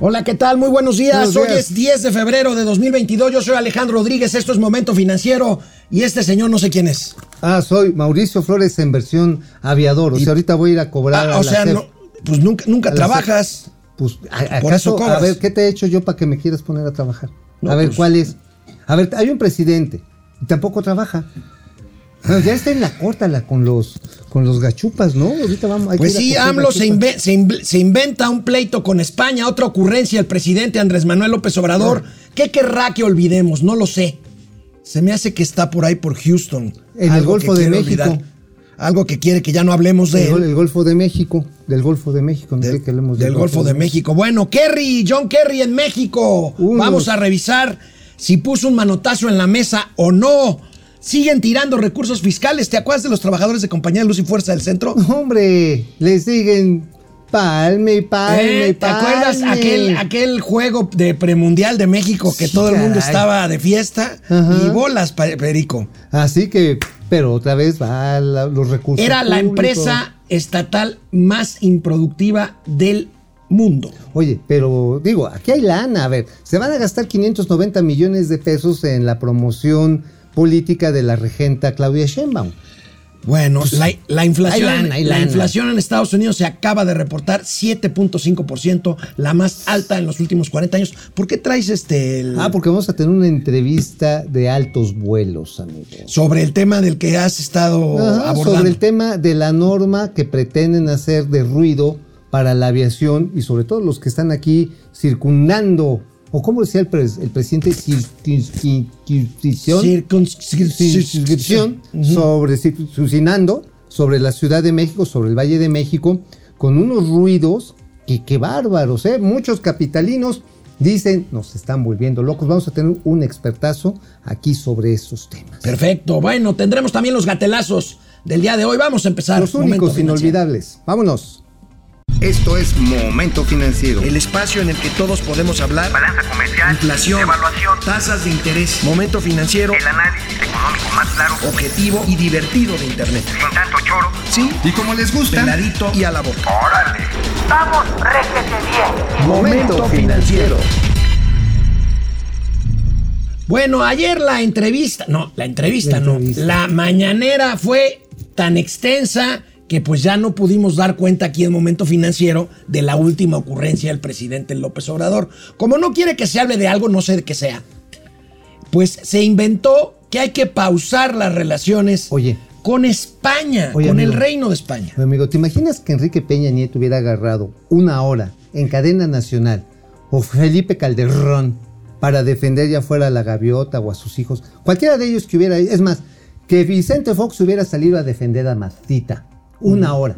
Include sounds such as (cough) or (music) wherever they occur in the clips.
Hola, ¿qué tal? Muy buenos días. Buenos Hoy es 10 de febrero de 2022. Yo soy Alejandro Rodríguez. Esto es Momento Financiero. Y este señor no sé quién es. Ah, soy Mauricio Flores en versión aviador. O sea, ahorita voy a ir a cobrar. Ah, a o la sea, no, pues nunca, nunca la trabajas. Pues, ¿a-. A ver, ¿qué te he hecho yo para que me quieras poner a trabajar? No, a ver, pues- ¿cuál es? A ver, hay un presidente y tampoco trabaja. Bueno, ya está en la córtala con los con los gachupas, ¿no? Ahorita vamos. Pues sí, AMLO se, gachupas. inve- se inv- se inventa un pleito con España, otra ocurrencia, el presidente Andrés Manuel López Obrador. ¿Qué querrá que olvidemos? No lo sé. Se me hace que está por ahí por Houston. En el Golfo de México. olvidar. Algo que quiere que ya no hablemos de El, él. el Golfo de México, del Golfo de México, no Del, sé que hablemos del Golfo de México. Bueno, Kerry, John Kerry en México. Unos. Vamos a revisar si puso un manotazo en la mesa o no. Siguen tirando recursos fiscales. ¿Te acuerdas de los trabajadores de Compañía de Luz y Fuerza del Centro? Hombre, le siguen palme y palme Eh, ¿Te acuerdas aquel, aquel juego de premundial de México que Sí, todo el mundo caray. estaba de fiesta? Ajá. Y bolas, Perico. Así que, pero otra vez va la- los recursos. Era la empresa estatal más improductiva del mundo. Oye, pero digo, aquí hay lana. A ver, se van a gastar 590 millones de pesos en la promoción política de la regenta Claudia Sheinbaum. Bueno, la, la inflación, lana, la inflación en Estados Unidos se acaba de reportar 7.5%, la más alta en los últimos 40 años. ¿Por qué traes este el- Ah, porque vamos a tener una entrevista de altos vuelos, amigo. sobre el tema del que has estado Ajá, abordando? sobre el tema de la norma que pretenden hacer de ruido para la aviación y sobre todo los que están aquí circundando, o como decía el, pres- el presidente, circunscripción, Circuns- circunscripción sobre circuncinando sobre la Ciudad de México, sobre el Valle de México, con unos ruidos que, que bárbaros, ¿eh? Muchos capitalinos dicen, nos están volviendo locos. Vamos a tener un expertazo aquí sobre esos temas. Perfecto. Bueno, tendremos también los gatelazos del día de hoy. Vamos a empezar. Los únicos inolvidables. Vámonos. Esto es Momento Financiero. El espacio en el que todos podemos hablar. Balanza comercial, Inflación, evaluación, tasas de interés, momento financiero, el análisis económico más claro, objetivo y divertido de Internet. sin tanto choro. Sí, Y como les gusta, peladito y a la boca. ¡Órale! ¡Vamos, réjete bien! Momento Financiero. Bueno, ayer la entrevista, no, la entrevista La no, la mañanera fue tan extensa que pues ya no pudimos dar cuenta aquí en Momento Financiero de la última ocurrencia del presidente López Obrador. Como no quiere que se hable de algo, no sé de qué sea, pues se inventó que hay que pausar las relaciones Oye. con España, Oye, con el reino de España. Amigo, ¿te imaginas que Enrique Peña Nieto hubiera agarrado una hora en cadena nacional o Felipe Calderón para defender ya fuera a la gaviota o a sus hijos? Cualquiera de ellos que hubiera, es más, que Vicente Fox hubiera salido a defender a Mastita una hora.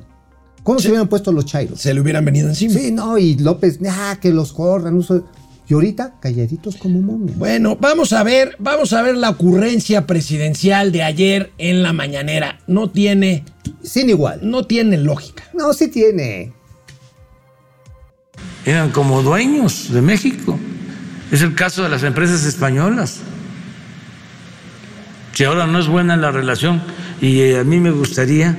¿Cómo se hubieran puesto los chairos? Se le hubieran venido encima. Sí, no, y López, ah, que los corran. uso- Y ahorita, calladitos como momias. Bueno, vamos a ver, vamos a ver la ocurrencia presidencial de ayer en la mañanera. No tiene, Sin igual. no tiene lógica. No, sí tiene. eran como dueños de México. Es el caso de las empresas españolas. Que ahora no es buena la relación y eh, a mí me gustaría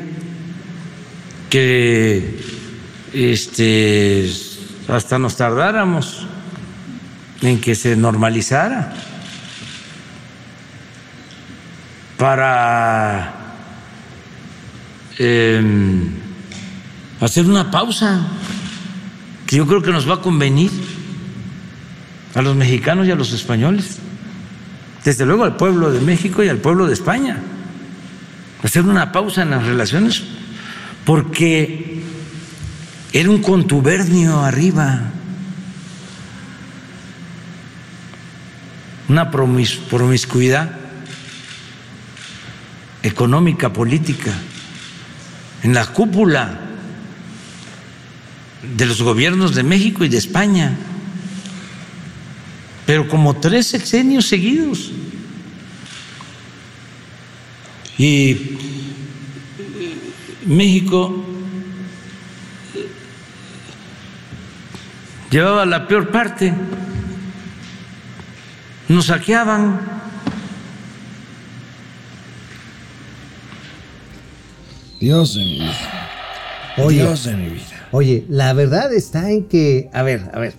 que este hasta nos tardáramos en que se normalizara para em, hacer una pausa que yo creo que nos va a convenir a los mexicanos y a los españoles, desde luego al pueblo de México y al pueblo de España, hacer una pausa en las relaciones, porque era un contubernio arriba, una promis- promiscuidad económica, política, en la cúpula de los gobiernos de México y de España, pero como tres sexenios seguidos. Y México llevaba la peor parte, nos saqueaban. Dios de mi vida. Oye. Dios de mi vida. Oye, la verdad está en que, a ver, a ver,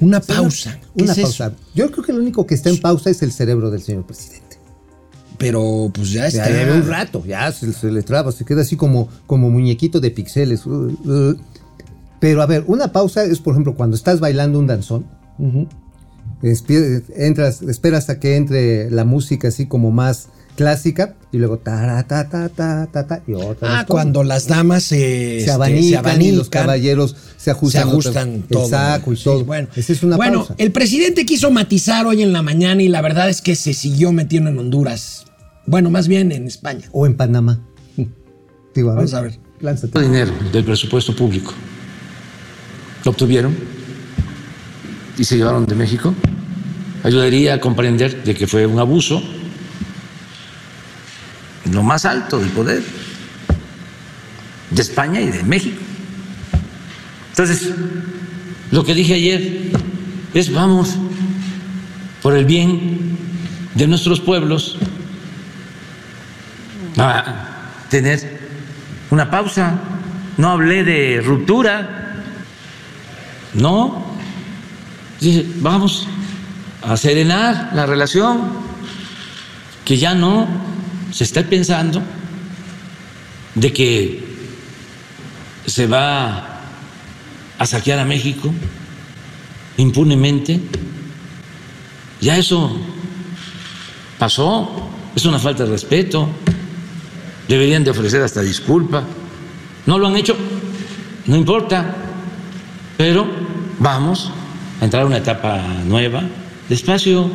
Una pausa. ¿Qué Una es eso? pausa. Yo creo que lo único que está en pausa es el cerebro del señor presidente. Pero pues ya Ya está. un rato, ya se, se le traba, se queda así como, como muñequito de pixeles. Uh, uh. Pero a ver, una pausa es, por ejemplo, cuando estás bailando un danzón, entras, esperas a que entre la música así como más clásica y luego ta ta ta ta ta ta y otra Ah, cuando las damas se, se este, abanican, y los caballeros se se ajustan, ajustan otra- todo. el saco y Sí, todo. bueno, Esa es una bueno pausa. el presidente quiso matizar hoy en la mañana y la verdad es que se siguió metiendo en Honduras. Bueno, más bien en España. O en Panamá. Digo, a ver, Vamos a ver. lánzate. dinero del presupuesto público. Lo obtuvieron y se llevaron de México. Ayudaría a comprender de que fue un abuso en lo más alto del poder de España y de México. Entonces, lo que dije ayer es vamos por el bien de nuestros pueblos a tener una pausa. No hablé de ruptura. No. Dije, vamos a serenar la relación, que ya no se está pensando de que se va a saquear a México impunemente. Ya eso pasó, es una falta de respeto deberían de ofrecer hasta disculpa. No lo han hecho, no importa, pero vamos a entrar a una etapa nueva, despacio.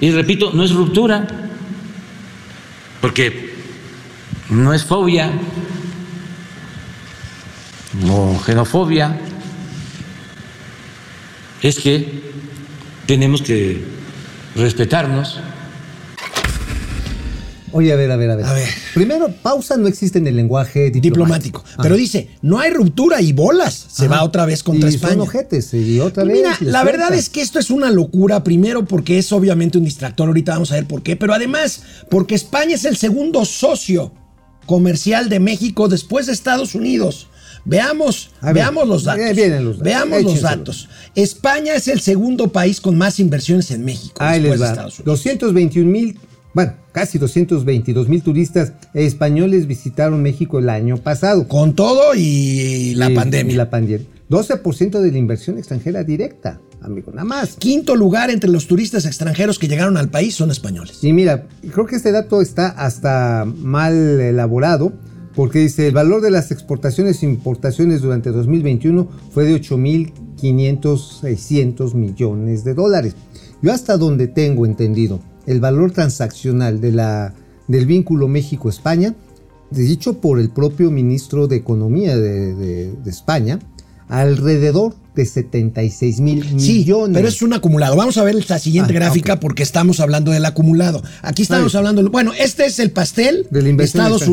Y repito, no es ruptura, porque no es fobia o xenofobia, es que tenemos que respetarnos. Oye, a ver, a ver, a ver. A ver. Primero, pausa no existe en el lenguaje diplomático. Diplomático. Pero dice, no hay ruptura y bolas. Se Ajá. va otra vez contra y España. Son ojetes, y otra Pues vez. Mira, la verdad es que esto es una locura, primero porque es obviamente un distractor, ahorita vamos a ver por qué, pero además porque España es el segundo socio comercial de México después de Estados Unidos. Veamos, ver, veamos los datos. eh, los datos, Veamos los datos. España es el segundo país con más inversiones en México Ahí después les de va. Estados Unidos. 221 mil, bueno, casi 222 mil turistas españoles visitaron México el año pasado. Con todo y la pandemia. y la pandemia. 12% de la inversión extranjera directa, amigo, nada más. Quinto lugar entre los turistas extranjeros que llegaron al país son españoles. Y mira, creo que este dato está hasta mal elaborado, porque dice, el valor de las exportaciones e importaciones durante 2021 fue de 8.500, 600 millones de dólares. Yo hasta donde tengo entendido, el valor transaccional de la, del vínculo México-España, dicho por el propio ministro de Economía de, de- de España, alrededor de 76 mil Sí, millones. pero es un acumulado. Vamos a ver la siguiente Ah, gráfica porque estamos hablando del acumulado. Aquí estamos hablando, bueno, este es el pastel De Estados extranjera.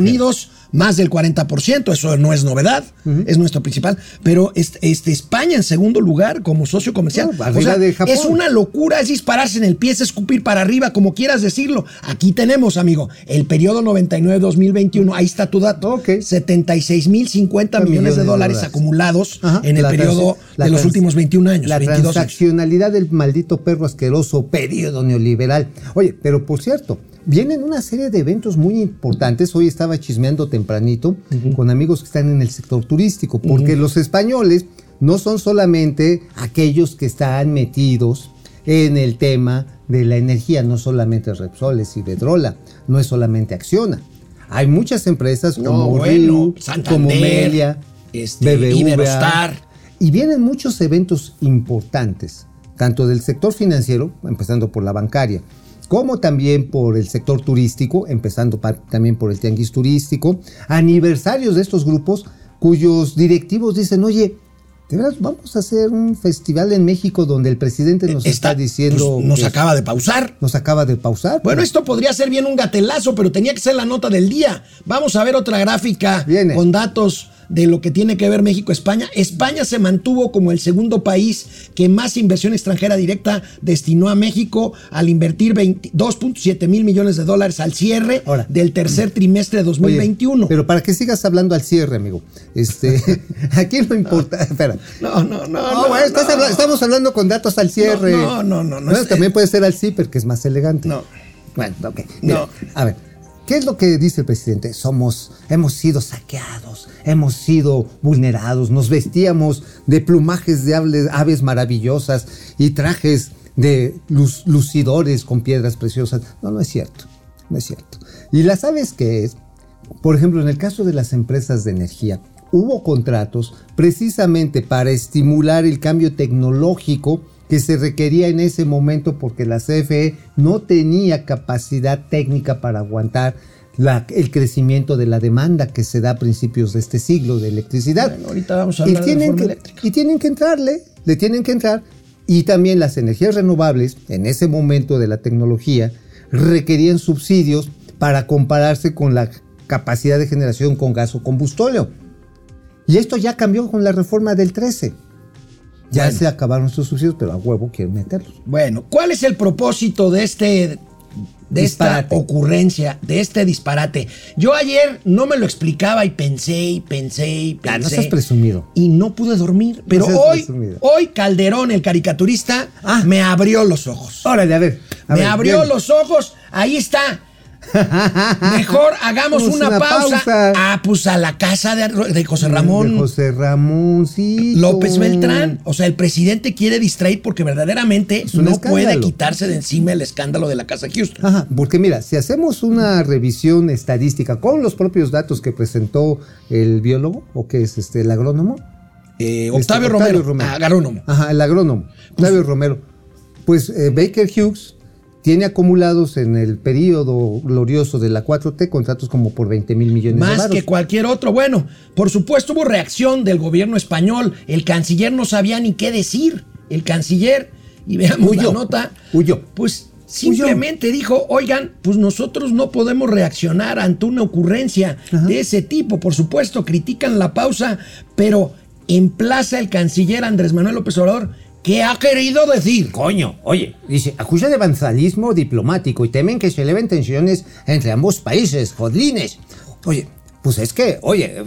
Más del 40%, eso no es novedad, es nuestro principal, pero este, este, España en segundo lugar como socio comercial. No, arriba de Japón. es una locura, es dispararse en el pie, es escupir para arriba, como quieras decirlo. Aquí tenemos, amigo, el periodo 99-2021, ahí está tu dato. Ok. 76 mil 50 millones, Millones de de dólares dólares. acumulados Ajá. en el La periodo de los últimos 21 años, La 22 años. transaccionalidad del maldito perro asqueroso periodo neoliberal. Oye, pero por cierto, vienen una serie de eventos muy importantes. Hoy estaba chismeando tempranito con amigos que están en el sector turístico, porque los españoles no son solamente aquellos que están metidos en el tema de la energía, no solamente Repsol, es Iberdrola, no es solamente Acciona. Hay muchas empresas No, como bueno, Santander, como Melia, este, BBVA, Iberostar. y vienen muchos eventos importantes, tanto del sector financiero, empezando por la bancaria, como también por el sector turístico, empezando también por el tianguis turístico, aniversarios de estos grupos cuyos directivos dicen, oye, de vamos a hacer un festival en México donde el presidente nos está, diciendo... pues, nos acaba de pausar. nos acaba de pausar. Bueno, esto podría ser bien un gatelazo, pero tenía que ser la nota del día. Vamos a ver otra gráfica Viene. con datos de lo que tiene que ver México-España. España se mantuvo como el segundo país que más inversión extranjera directa destinó a México al invertir 20 2.7 mil millones de dólares al cierre Ahora. del tercer trimestre de Oye, 2021. pero para que sigas hablando al cierre, amigo. Este, (laughs) (laughs) aquí no importa. Espera. no, no, no. No, no, estás no. estamos hablando con datos al cierre. No, no, no, no, también puede ser al CIPER, que es más elegante. No. Bueno, ok. Mira, No. A ver, ¿qué es lo que dice el presidente? Somos, hemos sido saqueados, hemos sido vulnerados, nos vestíamos de plumajes de aves, aves maravillosas y trajes de lucidores con piedras preciosas. No, no es cierto. No es cierto. Y la sabes qué es. Por ejemplo, en el caso de las empresas de energía, hubo contratos precisamente para estimular el cambio tecnológico que se requería en ese momento porque la CFE no tenía capacidad técnica para aguantar la- el crecimiento de la demanda que se da a principios de este siglo de electricidad. Bueno, ahorita vamos a Y hablar de tienen reforma que- eléctrica. Y tienen que entrarle, le tienen que entrar. Y también las energías renovables, en ese momento de la tecnología, requerían subsidios para compararse con la capacidad de generación con gas o combustóleo. Y esto ya cambió con la reforma del 13. Ya Bueno. se acabaron sus subsidios, pero a huevo quieren meterlos. Bueno, ¿cuál es el propósito de este de Disparate. esta ocurrencia, de este disparate? Yo ayer no me lo explicaba y pensé y pensé y pensé. Ah, no seas presumido. Y no pude dormir, pero hoy presumido. hoy Calderón el caricaturista Ah. me abrió los ojos. Órale, a ver. a me ver, abrió bien. los ojos, ahí está. (laughs) Mejor hagamos una, una pausa. pausa. Ah, pues a la casa de, de José Ramón. De José Ramón, sí. López Beltrán. O sea, el presidente quiere distraer porque verdaderamente no escándalo. puede quitarse de encima el escándalo de la Casa Houston. Ajá, porque mira, si hacemos una revisión estadística con los propios datos que presentó el biólogo, o que es este, el agrónomo. Eh, Este, Octavio, Romero, agrónomo. Ajá, el agrónomo, Octavio Romero. Pues eh, Baker Hughes tiene acumulados en el periodo glorioso de la 4T contratos como por 20 mil millones de Más que cualquier otro. Bueno, por supuesto hubo reacción del gobierno español. El canciller no sabía ni qué decir. El canciller, y veamos Huyó. la nota, Huyó. pues simplemente dijo, oigan, pues nosotros no podemos reaccionar ante una ocurrencia de ese tipo. Por supuesto, critican la pausa, pero emplaza el canciller Andrés Manuel López Obrador, ¿qué ha querido decir? Coño, oye, dice, acusa de vandalismo diplomático y temen que se eleven tensiones entre ambos países, jodlines. Oye, pues es que, oye, eh,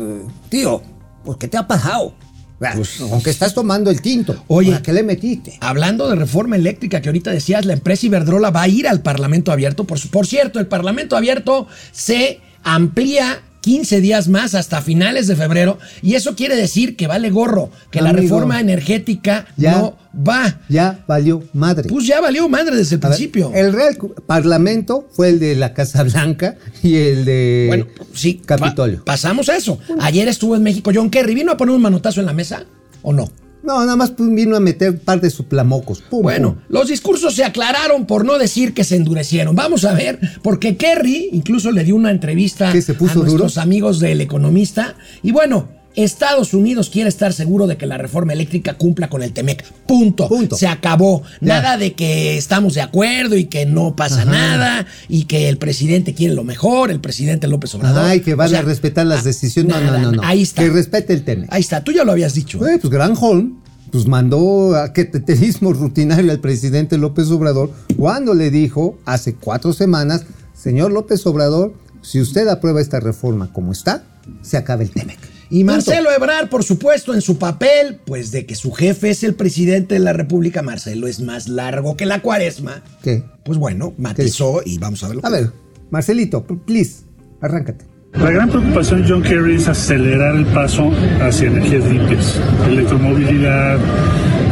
tío, pues ¿qué te ha pasado? Ah, Aunque estás tomando el tinto, Pues Oye. ¿a qué le metiste? Hablando de reforma eléctrica que ahorita decías, la empresa Iberdrola va a ir al Parlamento Abierto. Por, por cierto, el Parlamento Abierto se amplía 15 días más hasta finales de febrero y eso quiere decir que vale gorro, que la reforma energética ya. no va. Ya valió madre. Pues ya valió madre desde el A ver, principio. el Real Parlamento fue el de la Casa Blanca y el de bueno, sí, pa- Capitolio. pasamos a eso. Ayer estuvo en México John Kerry, ¿vino a poner un manotazo en la mesa o no? No, nada más vino a meter par de suplamocos. Pum, Bueno, pum. los discursos se aclararon por no decir que se endurecieron. Vamos a ver, porque Kerry incluso le dio una entrevista ¿Qué, se puso a nuestros amigos del Economista. Y bueno, Estados Unidos quiere estar seguro de que la reforma eléctrica cumpla con el TEMEC. Punto. Punto. Se acabó. Ya. Nada de que estamos de acuerdo y que no pasa Ajá. nada y que el presidente quiere lo mejor, el presidente López Obrador. Ay, que van O sea, a respetar las ah, decisiones. No, nada, no, no, no. Ahí está. Que respete el tema. Ahí está. Tú ya lo habías dicho. Eh, pues Granholm pues mandó a queteterismo rutinario al presidente López Obrador cuando le dijo hace cuatro semanas, señor López Obrador, si usted aprueba esta reforma como está, se acaba el TEMEC. Y. Marcelo Ebrard, por supuesto, en su papel, pues de que su jefe es el presidente de la República, Marcelo es más largo que la cuaresma. ¿Qué? Pues bueno, matizó y vamos a verlo. A ver, Marcelito, please, arráncate. La gran preocupación de John Kerry es acelerar el paso hacia energías limpias, electromovilidad,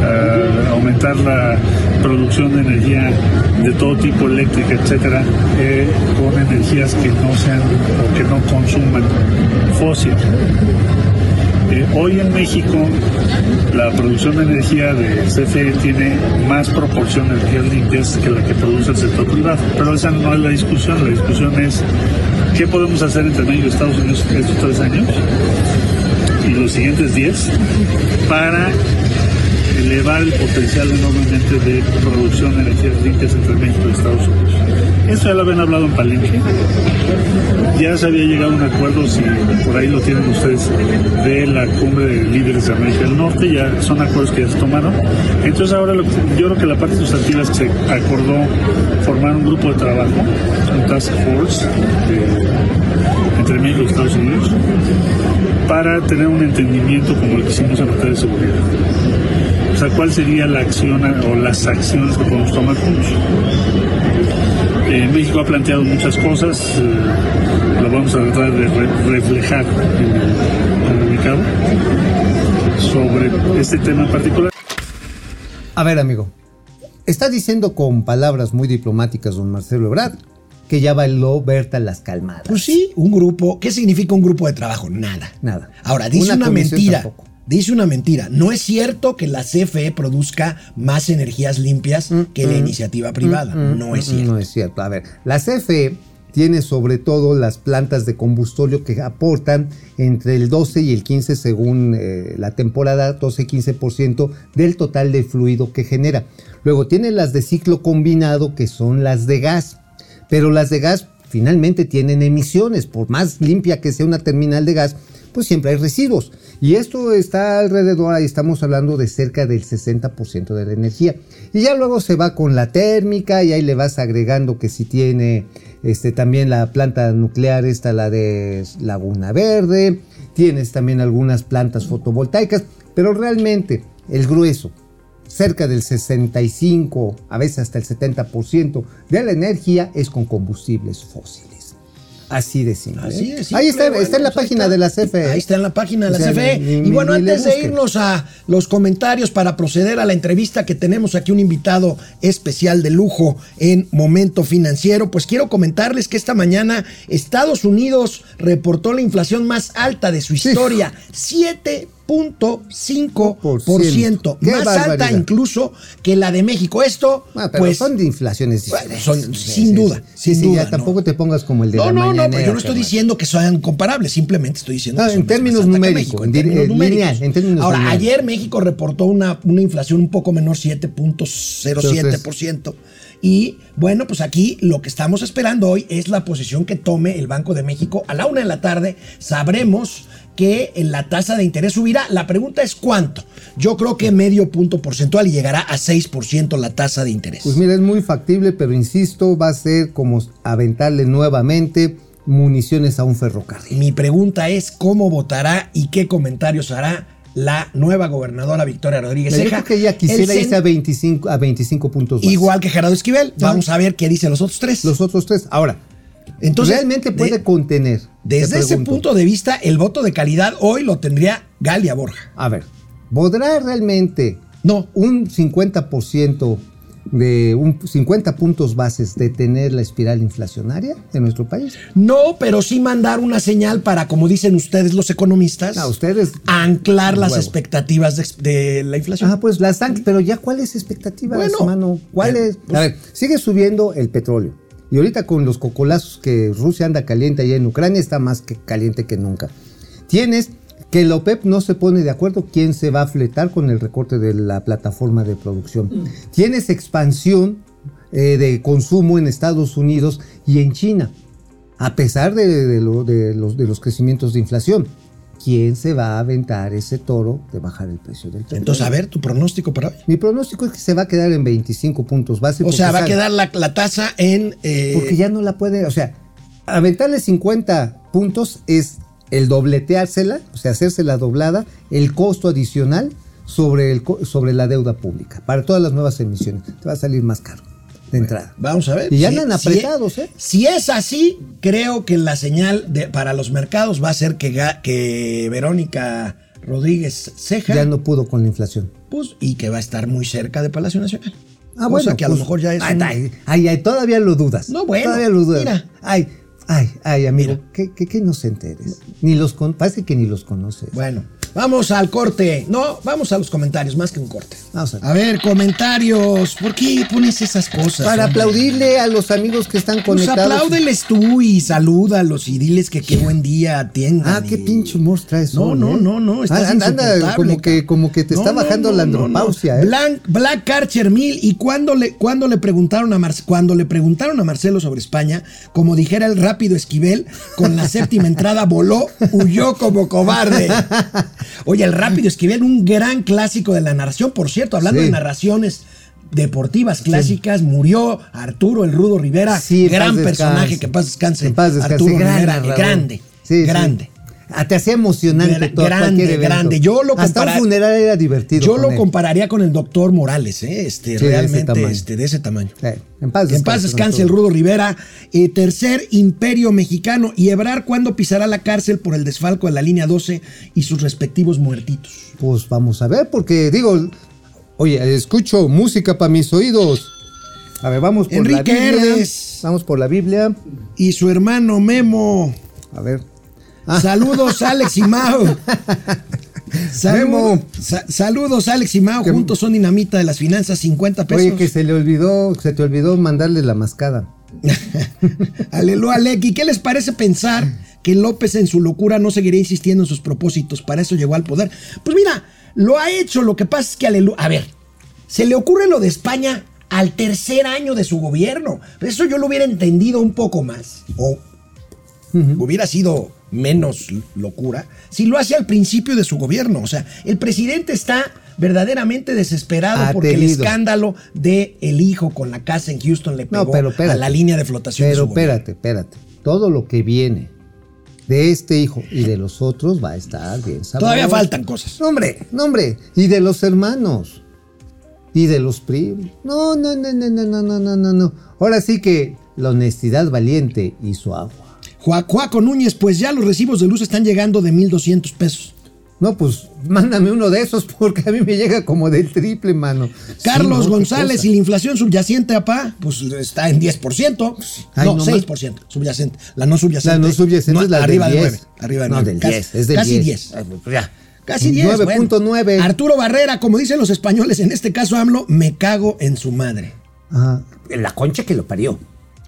eh, aumentar la producción de energía de todo tipo, eléctrica, etcétera, eh, con energías que no sean o que no consuman fósil. Eh, hoy en México la producción de energía de CFE tiene más proporción de energías limpias que la que produce el sector privado. Pero esa no es la discusión, la discusión es qué podemos hacer entre México y Estados Unidos estos tres años y los siguientes diez para elevar el potencial enormemente de producción de energías limpias entre México y Estados Unidos. Esto ya lo habían hablado en Palenque. Ya se había llegado a un acuerdo, si por ahí lo tienen ustedes, de la cumbre de líderes de América del Norte. Ya son acuerdos que ya se tomaron. Entonces ahora yo creo que la parte sustantiva es que se acordó formar un grupo de trabajo, un task force de- entre México y Estados Unidos, para tener un entendimiento como el que hicimos en materia de seguridad. O sea, ¿cuál sería la acción o las acciones que podemos tomar juntos? Eh, México ha planteado muchas cosas, eh, lo vamos a tratar de re- reflejar en el comunicado sobre este tema en particular. A ver, amigo. Está diciendo con palabras muy diplomáticas don Marcelo Ebrard que ya bailó Berta las calmadas. Pues sí, un grupo. ¿Qué significa un grupo de trabajo? Nada. Nada. Ahora, dice Una mentira. tampoco. Dice una mentira. No es cierto que la CFE produzca más energías limpias que la iniciativa privada. no es Mm, cierto. No es cierto. A ver, la CFE tiene sobre todo las plantas de combustorio que aportan entre el 12 y el 15 según eh, la temporada, 12-15% del total de fluido que genera. Luego tiene las de ciclo combinado que son las de gas, pero las de gas finalmente tienen emisiones, por más limpia que sea una terminal de gas, pues siempre hay residuos. Y esto está alrededor, ahí estamos hablando de cerca del 60% de la energía. Y ya luego se va con la térmica y ahí le vas agregando que si tiene este, también la planta nuclear, esta la de Laguna Verde, tienes también algunas plantas fotovoltaicas, pero realmente el grueso, cerca del 65, a veces hasta el 70% de la energía es con combustibles fósiles. Así de Ahí está, está en la pues página de la CFE. Ahí está en la página de la o CFE. Y bueno, antes de irnos a los comentarios para proceder a la entrevista que tenemos aquí un invitado especial de lujo en Momento Financiero, pues quiero comentarles que esta mañana Estados Unidos reportó la inflación más alta de su historia, sí. 3.5%, más alta incluso que la de México. Esto, ah, pues, son de inflaciones. Son, sin duda, sí, sin sí, duda. Tampoco te pongas como el de no, la No, no, pero yo no estoy diciendo que sean comparables, simplemente estoy diciendo no, que son en, términos numéricos, en, términos lineal, en Ahora, ayer México reportó una, una inflación un poco menor, 7.07%. Y bueno, pues aquí lo que estamos esperando hoy es la posición que tome el Banco de México. A la una de la tarde sabremos que la tasa de interés subirá. La pregunta es cuánto. Yo creo que medio punto porcentual y llegará a 6% la tasa de interés. Pues mira, es muy factible, pero insisto, va a ser como aventarle nuevamente municiones a un ferrocarril. Mi pregunta es cómo votará y qué comentarios hará la nueva gobernadora Victoria Rodríguez Yo creo que ella quisiera El irse a cen- 25, a 25 puntos más. Igual que Gerardo Esquivel. Vamos a ver qué dicen los otros tres. Los otros tres. Ahora, Entonces, realmente de- puede contener. desde ese punto de vista, el voto de calidad hoy lo tendría Galia Borja. A ver, ¿podrá realmente No. un 50% de un 50 puntos bases detener la espiral inflacionaria de nuestro país? No, pero sí mandar una señal para, como dicen ustedes los economistas, A ustedes. anclar las Huevo. expectativas de, de la inflación. Ah, pues las pero ya cuáles expectativas, Bueno, hermano? ¿Cuáles? pues- a ver, sigue subiendo el petróleo. Y ahorita con los cocolazos que Rusia anda caliente allá en Ucrania, está más que caliente que nunca. Tienes que la OPEP no se pone de acuerdo quién se va a fletar con el recorte de la plataforma de producción. Tienes expansión eh, de consumo en Estados Unidos y en China, a pesar de, de lo- de los, de los crecimientos de inflación. ¿Quién se va a aventar ese toro de bajar el precio del petróleo? Entonces, a ver, tu pronóstico para hoy. Mi pronóstico es que se va a quedar en 25 puntos base. O sea, va a quedar la, la tasa en... eh, Porque ya no la puede, o sea, aventarle 50 puntos es el dobleteársela, o sea, hacerse la doblada, el costo adicional sobre, el, sobre la deuda pública. Para todas las nuevas emisiones. Te va a salir más caro de entrada. Vamos a ver. Y ya andan si- apretados, ¿eh? Si es así, creo que la señal de, para los mercados va a ser que, Verónica Rodríguez Ceja, Ya no pudo con la inflación. pues, y que va a estar muy cerca de Palacio Nacional. Ah, Cosa bueno. que a lo pues, mejor ya es. Ay, un- ay, ay, todavía lo dudas. No, bueno, Todavía lo dudas. mira. Ay, ay, ay, amigo, qué, qué, qué inocente eres. Ni los con, parece que ni los conoces. Bueno, Vamos al corte. No, vamos a los comentarios, más que un corte. Vamos a- A ver, comentarios. ¿Por qué pones esas cosas? Para hombre? aplaudirle a los amigos que están Pues conectados. apláudeles tú y salúdalos y diles que qué buen día atiendan. Ah, qué pinche humor traes No, no, ¿eh? no, no, estás Ah, anda, anda, insoportable, como que, como que te No, está no, bajando no, la no, no. andropausia, ¿eh? Blanc- Black Archer Mil y cuando le, cuando le preguntaron a Mar- cuando le preguntaron a Marcelo sobre España, como dijera el rápido Esquivel, con la séptima entrada voló, huyó como cobarde. (laughs) Oye, el rápido Esquivel, un gran clásico de la narración, por cierto, hablando Sí. de narraciones deportivas clásicas, murió Arturo el Rudo Rivera, Sí, gran personaje, descanse. que paz descanse. En paz descanse. Arturo gran Rivera, narrador. grande, Sí, sí. grande. Ah, te hacía emocionante Gra- todo grande, evento. grande. Yo lo Hasta un funeral era divertido. Yo con lo él. compararía con el doctor Morales, ¿eh? este, Sí, de ese realmente este, de ese tamaño. En paz en paz descanse, descanse el. Rudo Rivera. Eh, tercer imperio mexicano. Y Ebrar cuándo pisará la cárcel por el desfalco de la línea 12 y sus respectivos muertitos. Pues vamos a ver, porque digo, oye, escucho música para mis oídos. A ver, vamos por Enrique la Biblia. Herdes. Vamos por la Biblia. Y su hermano Memo. A ver. Ah. Saludos, Alex y Mao. Saludos, sa- saludos, Alex y Mao. Que- Juntos son dinamita de las finanzas, 50 pesos. Oye, que se le olvidó, se te olvidó mandarle la mascada. (laughs) Aleluya, Alec. ¿Y qué les parece pensar que López en su locura no seguiría insistiendo en sus propósitos? Para eso llegó al poder. Pues mira, lo ha hecho. Lo que pasa es que Aleluya. A ver, se le ocurre lo de España al tercer año de su gobierno. Eso yo lo hubiera entendido un poco más. O hubiera sido menos locura si lo hace al principio de su gobierno. O sea, el presidente está verdaderamente desesperado porque el escándalo de el hijo con la casa en Houston le pegó No, pero a la línea de flotación. de Pero su gobierno. espérate, espérate. Todo lo que viene de este hijo y de los otros va a estar bien sabroso. Todavía faltan cosas. No, hombre, no, hombre. Y de los hermanos. Y de los primos. No, no, no, no, no, no, no, no, no, no. Ahora sí que la honestidad valiente hizo agua. Juaco Núñez, pues ya los recibos de luz están llegando de 1.200 pesos. No, pues mándame uno de esos porque a mí me llega como del triple, mano. Carlos Sí, no, González y la inflación subyacente, apá, pues está en 10%. Ay, no, no 6% subyacente. La no subyacente. La no subyacente es la arriba del de 10. 9. Arriba de No, 9. del Casi- 10, es del Casi 10. 10. Ay, pues ya. Casi 10. 9.9. bueno. Arturo Barrera, como dicen los españoles, en este caso AMLO, me cago en su madre. Ajá. La concha que lo parió.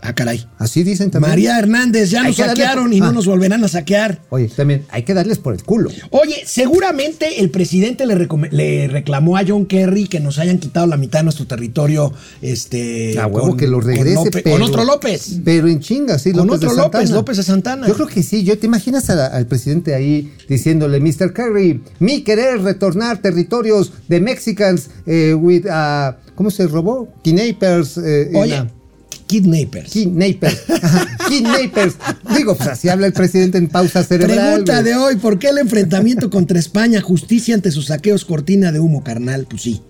Ah, caray. Así dicen también. María Hernández, ya Hay nos darle- saquearon y Ah. no nos volverán a saquear. Oye, también hay que darles por el culo. Oye, seguramente el presidente le, reclamó a John Kerry que nos hayan quitado la mitad de nuestro territorio. Este, A huevo con- que lo con regrese. Lope- pero- Con otro López. Pero en chinga, sí, Con López otro de López, Santana. López de Santana. Yo creo que sí. Yo te imaginas a al presidente ahí diciéndole, Mr. Kerry, mi querer retornar territorios de Mexicans eh, with, ah, ¿cómo se robó? Kidnappers. eh, Oye, kidnappers. Kidnappers. Kidnappers. Digo, pues así habla el presidente en pausa cerebral. Pregunta de hoy, ¿por qué el enfrentamiento contra España? Justicia ante sus saqueos, cortina de humo, carnal. Pues sí.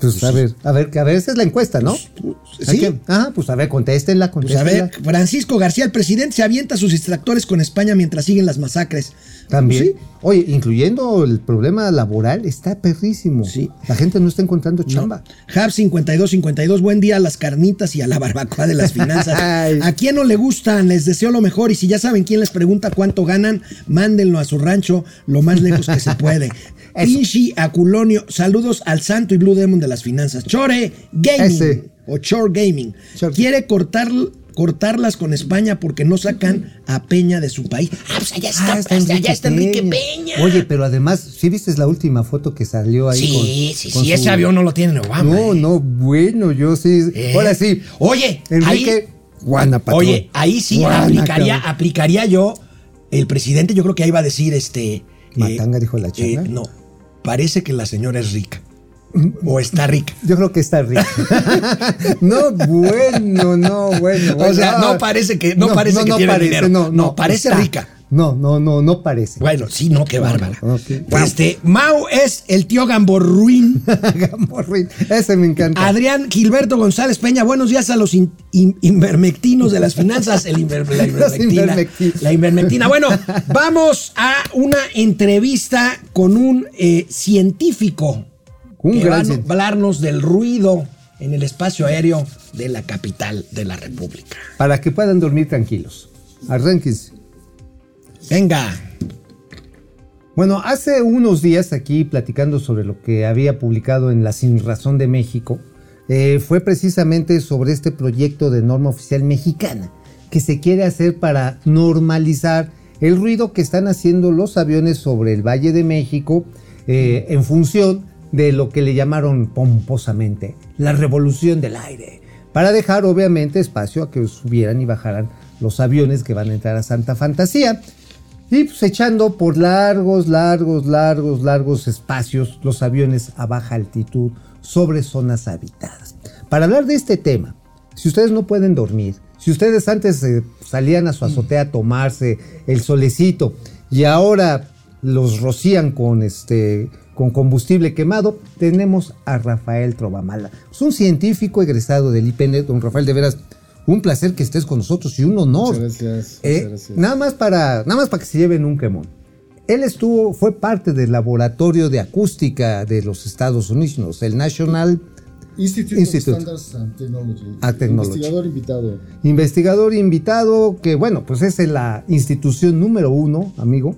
Pues a ver, a ver, que a ver, esa es la encuesta, ¿no? Pues, Hay sí. que- Ajá, pues a ver, contéstenla, Pues a contéstenla. ver, Francisco García, el presidente se avienta sus extractores con España mientras siguen las masacres. También. Sí. Oye, incluyendo el problema laboral, está perrísimo. Sí. La gente no está encontrando chamba. Hab 5252, buen día a las carnitas y a la barbacoa de las finanzas. (laughs) ¿A quién no le gustan? Les deseo lo mejor y si ya saben quién les pregunta cuánto ganan, mándenlo a su rancho lo más lejos que se puede. (laughs) Eso. Pinchi Aculonio, saludos al Santo y Blue Demon de las finanzas. Chore Gaming Ese. o Chore Gaming. Chore. Quiere cortar cortarlas con España porque no sacan a Peña de su país. Ah, pues allá está, Ah, está pues, Enrique allá está Enrique Peña. Oye, pero además, ¿sí viste la última foto que salió ahí? sí, con- sí, con sí, su- ese avión no lo tiene Obama. No, eh. no, bueno, yo sí. Eh. Ahora sí. Oye, Enrique, ahí- guana. Oye, ahí sí Guana, aplicaría, cabrón. aplicaría yo. El presidente, yo creo que ahí va a decir este. eh, Matanga, dijo la changa. no, parece que la señora es rica. O está rica. Yo creo que está rico. (laughs) no, bueno, no, bueno. O sea, no parece que- no parece que tiene dinero. No, parece está. rica. No, no, no, no parece. Bueno, sí, no, qué bárbara. Este, Mau es el tío Gamborruín. (laughs) Gamorrín. Ese me encanta. Adrián Gilberto González Peña, buenos días a los in- in- invermectinos de las finanzas. El inver- la, (laughs) invermectina, la invermectina. Bueno, vamos a una entrevista con un eh, científico Un que gran a científico. hablarnos del ruido en el espacio aéreo de la capital de la República. Para que puedan dormir tranquilos. Arránquense. Venga. Bueno, hace unos días aquí platicando sobre lo que había publicado en La Sin Razón de México, eh, fue precisamente sobre este proyecto de norma oficial mexicana que se quiere hacer para normalizar el ruido que están haciendo los aviones sobre el Valle de México eh, en función de lo que le llamaron pomposamente la revolución del aire, para dejar obviamente espacio a que subieran y bajaran los aviones que van a entrar a Santa Fantasía. Y pues echando por largos, largos, largos, largos espacios los aviones a baja altitud sobre zonas habitadas. Para hablar de este tema, si ustedes no pueden dormir, si ustedes antes eh, salían a su azotea a tomarse el solecito y ahora los rocían con este con combustible quemado, tenemos a Rafael Trovamala. Es un científico egresado del IPN, don Rafael, de veras, un placer que estés con nosotros y un honor. Muchas gracias, Eh, muchas gracias. Nada más para, nada más para que se lleven un quemón. Él estuvo, fue parte del laboratorio de acústica de los Estados Unidos, el National Institute, Institute. of Standards and Technology. Ah, Technology. Investigador invitado. investigador invitado, que bueno, pues es la institución número uno, amigo,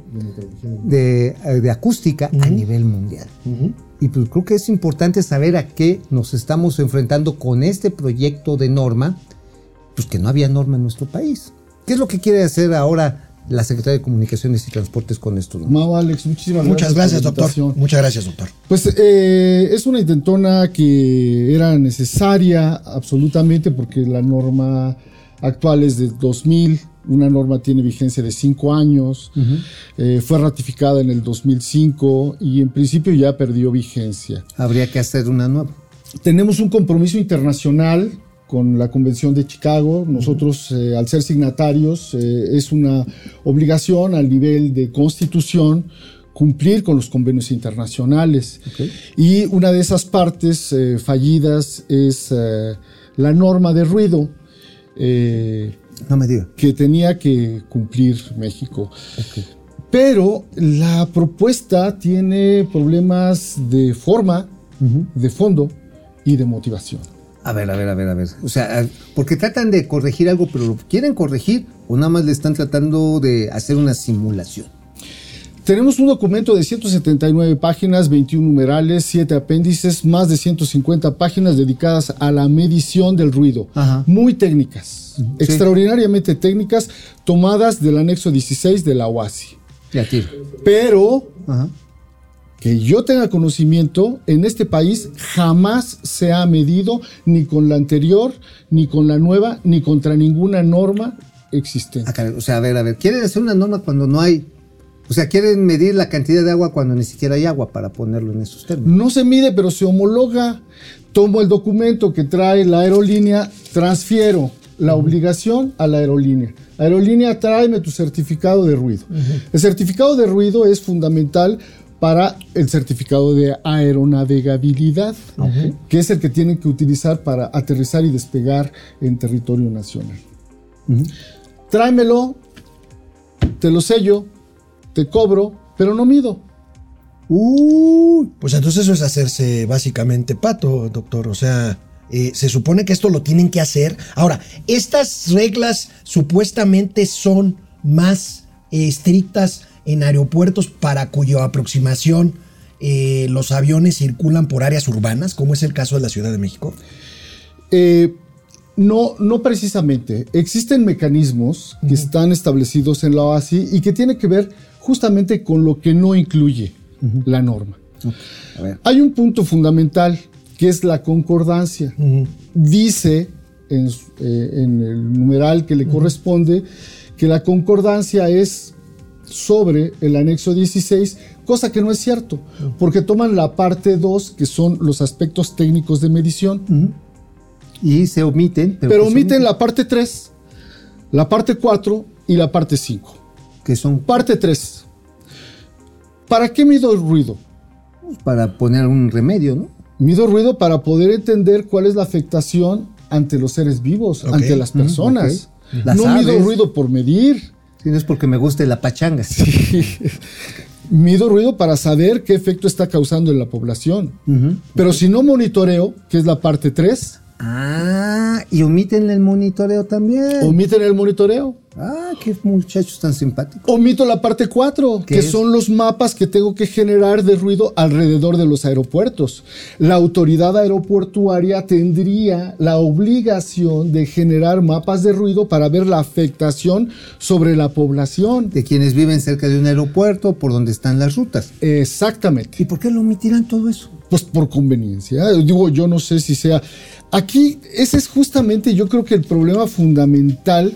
de, eh, de acústica a nivel mundial. Y pues creo que es importante saber a qué nos estamos enfrentando con este proyecto de norma, pues que no había norma en nuestro país. ¿Qué es lo que quiere hacer ahora la Secretaría de Comunicaciones y Transportes con esto? no? Mau Alex, muchísimas Muchas gracias, doctor. Muchas gracias, doctor. Pues eh, es una intentona que era necesaria absolutamente porque la norma actual es de 2000, una norma tiene vigencia de 5 años, eh, fue ratificada en el 2005 y en principio ya perdió vigencia. Habría que hacer una nueva. Tenemos un compromiso internacional con la Convención de Chicago. Nosotros, eh, al ser signatarios, eh, es una obligación al nivel de constitución cumplir con los convenios internacionales. Y una de esas partes eh, fallidas es la norma de ruido No me diga. que tenía que cumplir México. Pero la propuesta tiene problemas de forma, de fondo y de motivación. A ver, a ver, a ver, a ver. O sea, porque tratan de corregir algo, pero lo quieren corregir o nada más le están tratando de hacer una simulación. Tenemos un documento de 179 páginas, 21 numerales, 7 apéndices, más de 150 páginas dedicadas a la medición del ruido. Ajá. Muy técnicas, extraordinariamente técnicas, tomadas del anexo 16 de la tiro. Pero Ajá. Que yo tenga conocimiento, en este país jamás se ha medido ni con la anterior, ni con la nueva, ni contra ninguna norma existente. Ah, o sea, a ver, a ver. Quieren hacer una norma cuando no hay. O sea, quieren medir la cantidad de agua cuando ni siquiera hay agua para ponerlo en esos términos. No se mide, pero se homologa. Tomo el documento que trae la aerolínea, transfiero la obligación a la aerolínea. Aerolínea, tráeme tu certificado de ruido. El certificado de ruido es fundamental para el certificado de aeronavegabilidad, que es el que tienen que utilizar para aterrizar y despegar en territorio nacional. Tráemelo, te lo sello, te cobro, pero no mido. Uy, pues entonces eso es hacerse básicamente pato, doctor. O sea, eh, se supone que esto lo tienen que hacer. Ahora, estas reglas supuestamente son más eh, estrictas en aeropuertos para cuya aproximación eh, los aviones circulan por áreas urbanas, como es el caso de la Ciudad de México. Eh, no, no precisamente. Existen mecanismos que están establecidos en la OASI y que tienen que ver justamente con lo que no incluye la norma. A ver. Hay un punto fundamental que es la concordancia. Dice en, eh, en el numeral que le corresponde que la concordancia es sobre el anexo 16, cosa que no es cierto, porque toman la parte 2, que son los aspectos técnicos de medición, Y se omiten. pero que se omiten la parte 3, la parte 4 y la parte 5. Que son Parte 3. ¿Para qué mido el ruido? para poner un remedio, ¿no? Mido ruido para poder entender cuál es la afectación ante los seres vivos, Ok. ante las personas. ok. Las no mido aves. ruido por medir. Si no es porque me guste la pachanga. (laughs) Mido ruido para saber qué efecto está causando en la población. Pero si no monitoreo, que es la parte 3, Ah, y omiten el monitoreo también. Omiten el monitoreo. ah, qué muchachos tan simpáticos. Omito la parte 4, ¿Qué que es? son los mapas que tengo que generar de ruido alrededor de los aeropuertos. La autoridad aeroportuaria tendría la obligación de generar mapas de ruido para ver la afectación sobre la población. De quienes viven cerca de un aeropuerto, por donde están las rutas. Exactamente. ¿Y por qué lo omitirán todo eso? Pues por conveniencia. Digo, yo no sé si sea. Aquí, ese es justamente, yo creo que el problema fundamental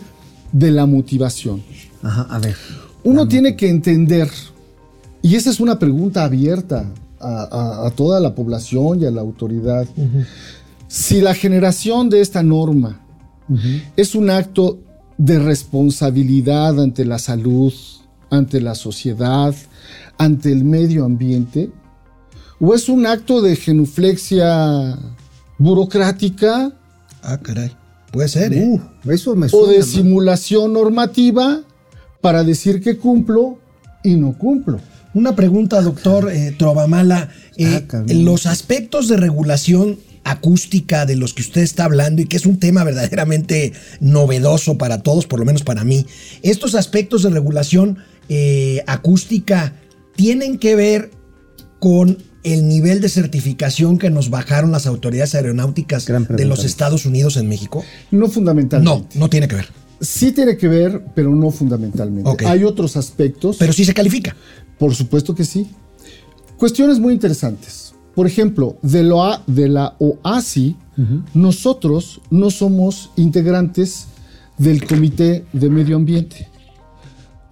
de la motivación. Ajá, a ver. Uno tiene que entender, y esa es una pregunta abierta a, a- a toda la población y a la autoridad, si la generación de esta norma es un acto de responsabilidad ante la salud, ante la sociedad, ante el medio ambiente, o es un acto de genuflexia burocrática Ah, caray. Puede ser, ¿eh? Uh, eso me o suena. de ¿no? simulación normativa para decir que cumplo y no cumplo. Una pregunta, doctor eh, Trovamala. Eh, Ah, los aspectos de regulación acústica de los que usted está hablando y que es un tema verdaderamente novedoso para todos, por lo menos para mí, estos aspectos de regulación eh, acústica tienen que ver con el nivel de certificación que nos bajaron las autoridades aeronáuticas de los. Estados Unidos en México. No No, fundamentalmente. no tiene que ver. Sí tiene que ver, pero no fundamentalmente. Hay otros aspectos. Pero sí se califica. Por supuesto que sí. Cuestiones muy interesantes. Por ejemplo, de, lo A- de la OASI, nosotros no somos integrantes del Comité de Medio Ambiente.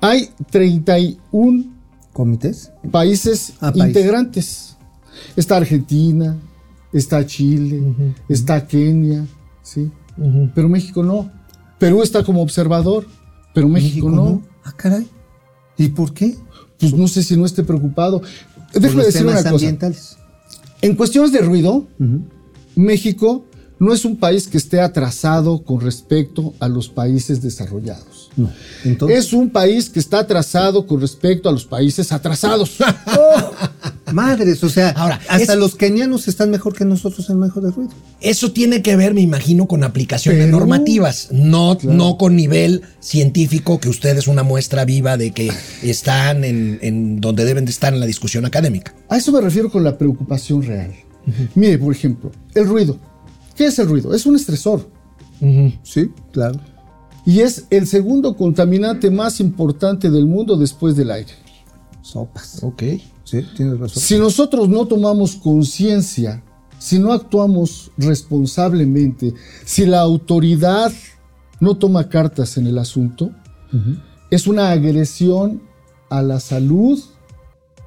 Hay 31 ¿Comités? países Ah, país. Está Argentina, está Chile, está Kenia, ¿sí? Pero México no. Perú está como observador, pero México, no. Ah, caray. ¿Y por qué? Pues no sé si no esté preocupado. Déjame decir una cosa. ambientales. En cuestiones de ruido, México no es un país que esté atrasado con respecto a los países desarrollados. No. Entonces, Es un país que está atrasado con respecto a los países atrasados. (laughs) (laughs) madres, o sea, Ahora, hasta es- los kenianos están mejor que nosotros en manejo de ruido. Eso tiene que ver, me imagino, con aplicación de normativas, no, no con nivel científico, que usted es una muestra viva de que están en, en donde deben de estar en la discusión académica. A eso me refiero con la preocupación real. Mire, por ejemplo, el ruido. ¿Qué es el ruido? Es un estresor Sí, claro. y es el segundo contaminante más importante del mundo después del aire. Sopas. Ok. Sí, tienes razón. Si nosotros no tomamos conciencia, si no actuamos responsablemente, si la autoridad no toma cartas en el asunto, es una agresión a la salud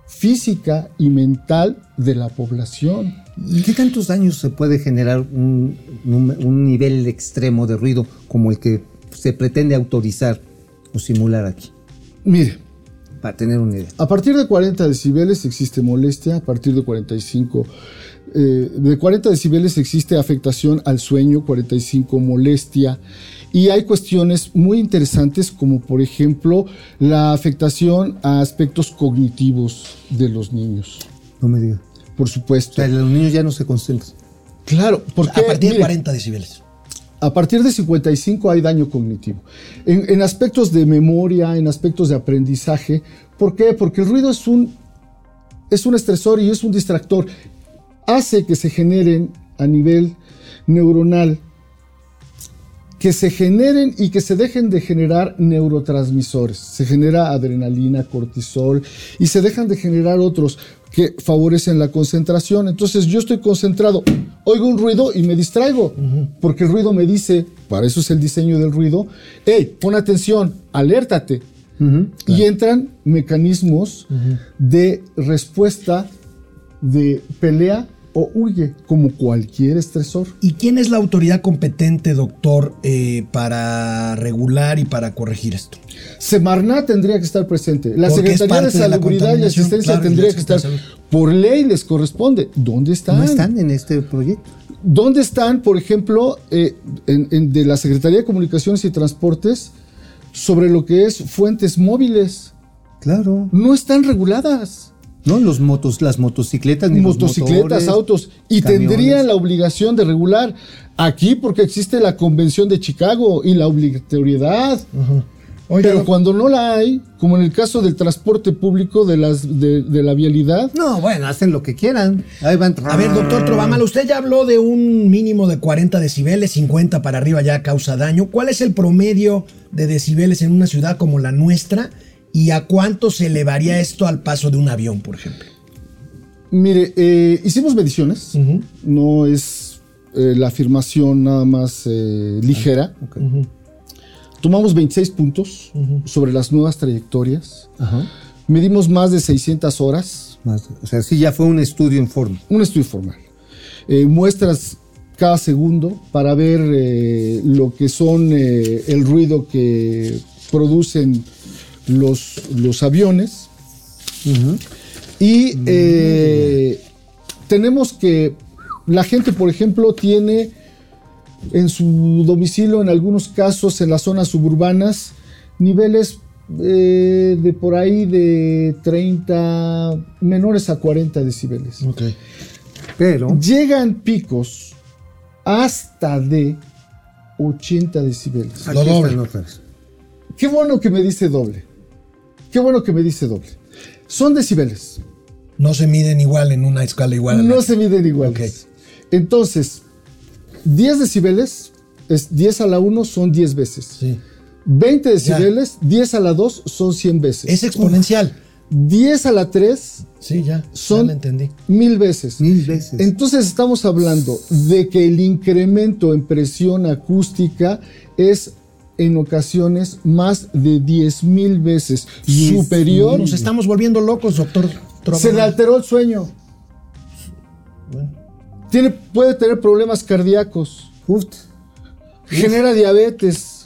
física y mental de la población. ¿Y qué tantos daños se puede generar un nivel extremo de ruido como el que se pretende autorizar o simular aquí? Mire, Para tener una idea. a partir de 40 decibeles existe molestia, a partir de 45, eh, de 40 decibeles existe afectación al sueño, 45 molestia, y hay cuestiones muy interesantes como por ejemplo la afectación a aspectos cognitivos de los niños, No me digas. por O supuesto. sea, los niños ya no se concentran. Claro, porque A partir de mire, 40 decibeles. A partir de 55 hay daño cognitivo. En, aspectos de memoria, en aspectos de aprendizaje. ¿Por qué? Porque el ruido es un, es un estresor y es un distractor. Hace que se generen a nivel neuronal, que se generen y que se dejen de generar neurotransmisores. Se genera adrenalina, cortisol y se dejan de generar otros que favorecen la concentración. Entonces yo estoy concentrado, oigo un ruido y me distraigo, porque el ruido me dice, para eso es el diseño del ruido, hey, pon atención, alértate. Y entran mecanismos de respuesta de pelea o huye, como cualquier estresor. ¿Y quién es la autoridad competente, doctor, eh, para regular y para corregir esto? Semarnat tendría que estar presente. La Porque Secretaría de Salubridad y Asistencia claro, tendría que estar. Por ley les corresponde. ¿Dónde están? No están en este proyecto. ¿Dónde están, por ejemplo, eh, en- en- de la Secretaría de Comunicaciones y Transportes sobre lo que es fuentes móviles? Claro. No están reguladas. ¿No? Los motos, las motocicletas, ni los motocicletas, motores, autos, y camiones. tendrían la obligación de regular aquí porque existe la Convención de Chicago y la obligatoriedad. Oiga, Pero cuando no la hay, como en el caso del transporte público de, las, de, de la vialidad, No, bueno, hacen lo que quieran. Ahí van. A ver, doctor Trovamal, usted ya habló de un mínimo de 40 decibeles, 50 para arriba ya causa daño. ¿Cuál es el promedio de decibeles en una ciudad como la nuestra? ¿Y a cuánto se elevaría esto al paso de un avión, por ejemplo? mire, eh, hicimos mediciones, no es eh, la afirmación nada más eh, ligera. Tomamos 26 puntos sobre las nuevas trayectorias. Medimos más de 600 horas. Más, o sea, sí, ya fue un estudio en forma. un estudio formal. Eh, muestras cada segundo para ver eh, lo que son eh, el ruido que producen los, los aviones. Y eh, tenemos que la gente, por ejemplo, tiene en su domicilio, en algunos casos en las zonas suburbanas, niveles eh, de por ahí de 30, menores a 40 decibeles. Pero, Llegan picos hasta de 80 decibeles. aquí Lo doble. están. Qué bueno que me dice doble. Qué bueno que me dice doble. Son decibeles. No se miden igual en una escala igual. No se miden iguales. Entonces, 10 decibeles es 10 a la 1 son 10 veces. Sí. 20 decibeles, 10 a la 2 son 100 veces. Es exponencial. 10 a la 3 Sí, ya. son ya lo entendí. mil veces. Mil veces. Entonces estamos hablando de que el incremento en presión acústica es en ocasiones más de 10 mil veces Diez superior. Nos estamos volviendo locos, doctor. Se le alteró el sueño. Tiene, puede tener problemas cardíacos. Uf, Genera diabetes.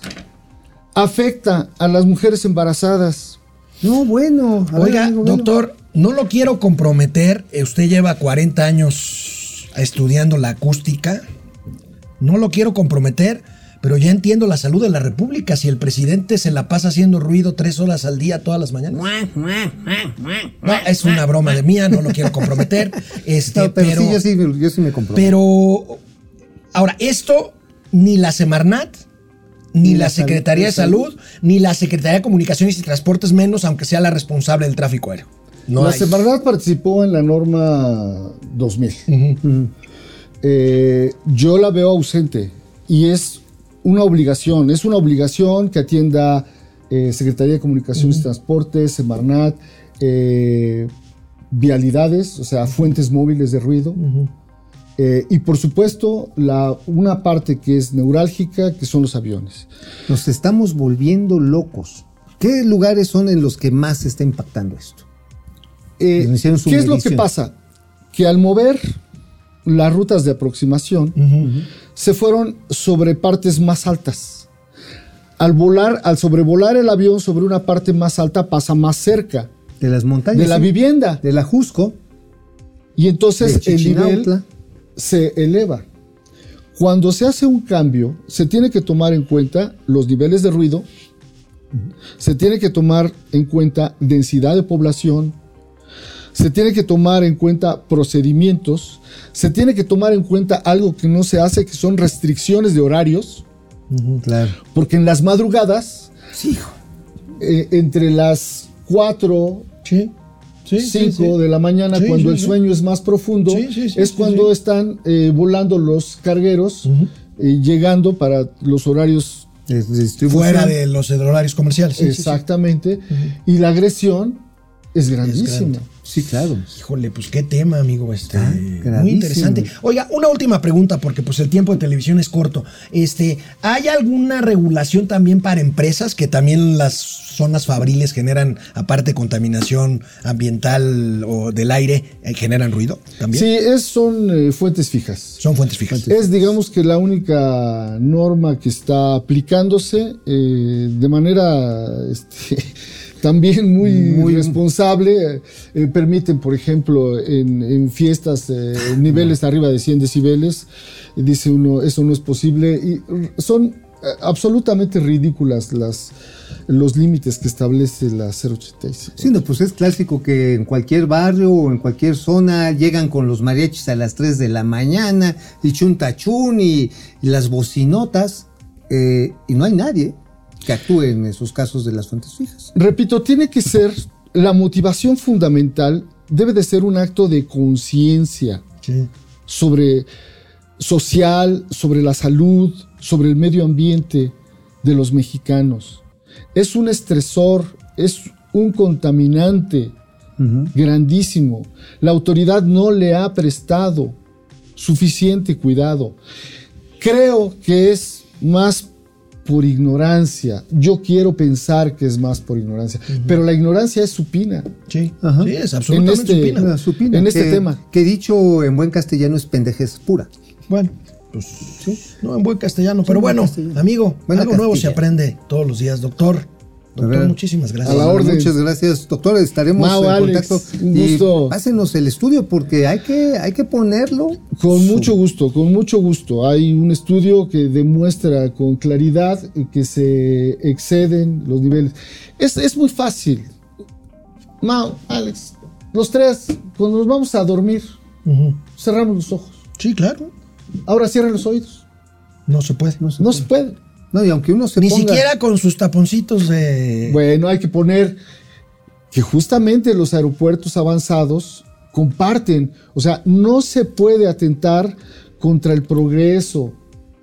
Afecta a las mujeres embarazadas. no, bueno. a ver, Oiga, amigo, bueno. doctor, no lo quiero comprometer. Eh, Usted lleva 40 años estudiando la acústica. No lo quiero comprometer, pero ya entiendo la salud de la República. Si el presidente se la pasa haciendo ruido tres horas al día todas las mañanas. No, es una broma de mía, no lo quiero comprometer. (laughs) Este, No, pero, pero, sí, yo sí, yo sí me comprometo. pero ahora, esto ni la Semarnat, ni, la, Secretaría de Salud, ni la Secretaría de Comunicaciones y Transportes, menos aunque sea la responsable del tráfico aéreo. No la. Semarnat participó en la norma 2000. Eh, yo la veo ausente y es una obligación, es una obligación que atienda eh, Secretaría de Comunicaciones y Transportes, Semarnat, eh, vialidades, o sea, fuentes móviles de ruido. Eh, y por supuesto, la, una parte que es neurálgica, que son los aviones. Nos estamos volviendo locos. ¿Qué lugares son en los que más se está impactando esto? Eh, ¿Qué es lo que pasa? Que al mover las rutas de aproximación, se fueron sobre partes más altas. Al volar, al sobrevolar el avión sobre una parte más alta, pasa más cerca De las montañas. de la sí. vivienda. De la Jusco. Y entonces el nivel se eleva. Cuando se hace un cambio, se tiene que tomar en cuenta los niveles de ruido, se tiene que tomar en cuenta densidad de población, se tiene que tomar en cuenta procedimientos, se tiene que tomar en cuenta algo que no se hace, que son restricciones de horarios, Claro. porque en las madrugadas, eh, entre las 4 Sí, sí, 5 sí, sí. de la mañana, Sí, cuando sí, el sí. sueño es más profundo, Sí, sí, sí, es sí, cuando sí. están eh, volando los cargueros, eh, llegando para los horarios. Fuera de los horarios comerciales. Sí, sí, sí. exactamente, y la agresión es grandísima. Sí, claro. Híjole, pues qué tema, amigo. Este, Está muy interesante. Oiga, una última pregunta, porque pues el tiempo de televisión es corto. Este, ¿hay alguna regulación también para empresas que también las zonas fabriles generan, aparte contaminación ambiental o del aire, eh, generan ruido también? Sí, es, son eh, fuentes fijas. Son fuentes fijas. Es, digamos que la única norma que está aplicándose eh, de manera este, también muy, Muy- responsable. eh, permiten, por ejemplo, en, en fiestas eh, niveles arriba de 100 decibeles. Dice uno, eso no es posible. Y son absolutamente ridículas las, los límites que establece la 085. Sí, no, pues es clásico que en cualquier barrio o en cualquier zona llegan con los mariachis a las 3 de la mañana y chuntachún y, y las bocinotas eh, y no hay nadie que actúe en esos casos de las fuentes fijas. Repito, tiene que ser la motivación fundamental, debe de ser un acto de conciencia sobre social, sobre la salud, sobre el medio ambiente de los mexicanos. Es un estresor, es un contaminante grandísimo. La autoridad no le ha prestado suficiente cuidado. Creo que es más por ignorancia. Yo quiero pensar que es más por ignorancia, pero la ignorancia es supina. Sí, Ajá. sí, es En absolutamente este, supina. En este tema. Que dicho en buen castellano es pendejez pura. Bueno, pues sí, no en buen castellano, pero buen bueno, castellano. amigo, Buena algo nuevo se aprende todos los días, doctor. Doctor, ver. muchísimas gracias. A la orden. Muchas gracias, doctor. Estaremos Mau, en Alex, contacto. un Y gusto. pásenos el estudio porque hay que, hay que ponerlo. Con su- mucho gusto, con mucho gusto. Hay un estudio que demuestra con claridad que se exceden los niveles. Es, es muy fácil. Mau, Alex, los tres, cuando nos vamos a dormir, cerramos los ojos. Sí, claro. Ahora cierren los oídos. No se puede. No se No se puede. No, y aunque uno se Ni ponga- siquiera con sus taponcitos de. Bueno, hay que poner que justamente los aeropuertos avanzados comparten, o sea, no se puede atentar contra el progreso.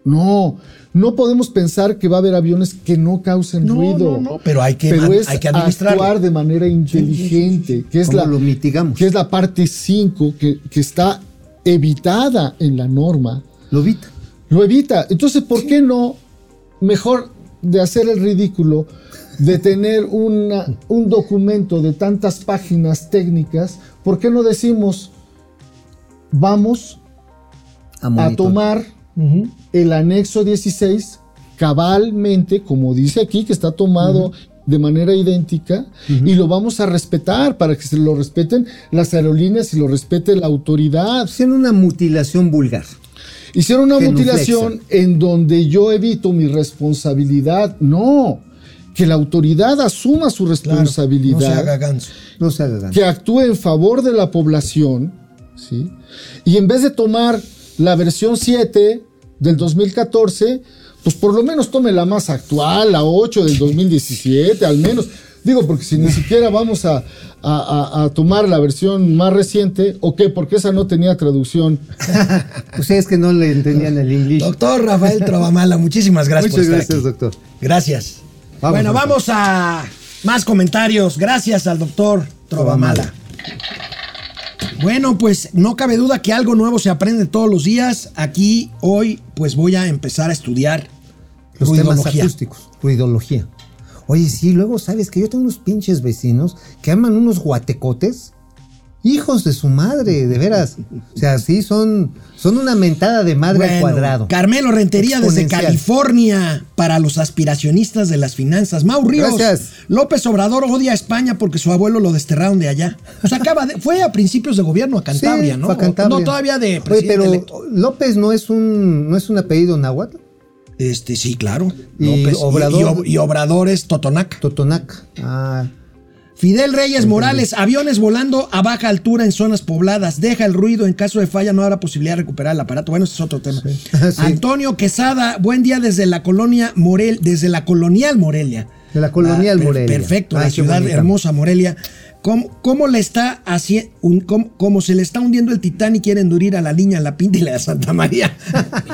No, no podemos pensar que va a haber aviones que no causen No, ruido. no, no, pero hay que Pero es hay que actuar de manera inteligente, que es ¿Cómo la lo mitigamos? que es la parte 5 que, que está evitada en la norma. Lo evita. Lo evita. Entonces, ¿por qué no mejor de hacer el ridículo, de tener una- un documento de tantas páginas técnicas, ¿por qué no decimos, vamos a tomar el anexo 16 cabalmente, como dice aquí, que está tomado de manera idéntica, y lo vamos a respetar para que se lo respeten las aerolíneas y lo respete la autoridad. Hicieron una mutilación vulgar. Hicieron una mutilación en donde yo evito mi responsabilidad. No, que la autoridad asuma su Claro, responsabilidad, No se haga ganso. No se haga que actúe en favor de la población, ¿sí? Y en vez de tomar la versión 7 del 2014, pues por lo menos tome la más actual, la 8 del 2017, al menos. Digo, porque si ni (laughs) siquiera vamos a, a- a- a tomar la versión más reciente, ¿o qué? Porque esa no tenía traducción. (laughs) Ustedes que no le entendían el inglés. Doctor Rafael Trovamala, muchísimas gracias Muchas por estar gracias, aquí. doctor. Gracias. Vamos, bueno, doctor. vamos a más comentarios. Gracias al doctor Trovamala. Bueno, pues no cabe duda que algo nuevo se aprende todos los días. Aquí hoy pues voy a empezar a estudiar Los temas ruidología. acústicos. Ruidología. Oye, sí, luego sabes que yo tengo unos pinches vecinos que aman unos guatecotes. Hijos de su madre, de veras. O sea, sí, son, son una mentada de madre al cuadrado. Carmelo Rentería desde. California para los aspiracionistas de las finanzas. Mau Ríos. Gracias. López Obrador odia a España porque su abuelo lo desterraron de allá. O sea, acaba de- fue a principios de gobierno a Cantabria, Sí, ¿no? fue a Cantabria. No, todavía de Oye, presidente pero electo. López no es un, no es un apellido náhuatl. Este, sí, claro. Y. Obrador- y, Ob- y Obrador es Totonac. Totonac. Ah, Fidel Reyes Morales, aviones volando a baja altura en zonas pobladas. Deja el ruido. En caso de falla no habrá posibilidad de recuperar el aparato. Bueno, ese es otro tema. Sí. (laughs) Antonio Quesada, buen día desde la colonia Morel, desde la colonial Morelia. De la colonial per- Morelia. Perfecto, Ay, la ciudad bonita. hermosa Morelia. ¿Cómo, cómo le está haciendo, cómo, cómo se le está hundiendo el Titanic, quieren hundir a la niña, la Pinta y la de Santa María?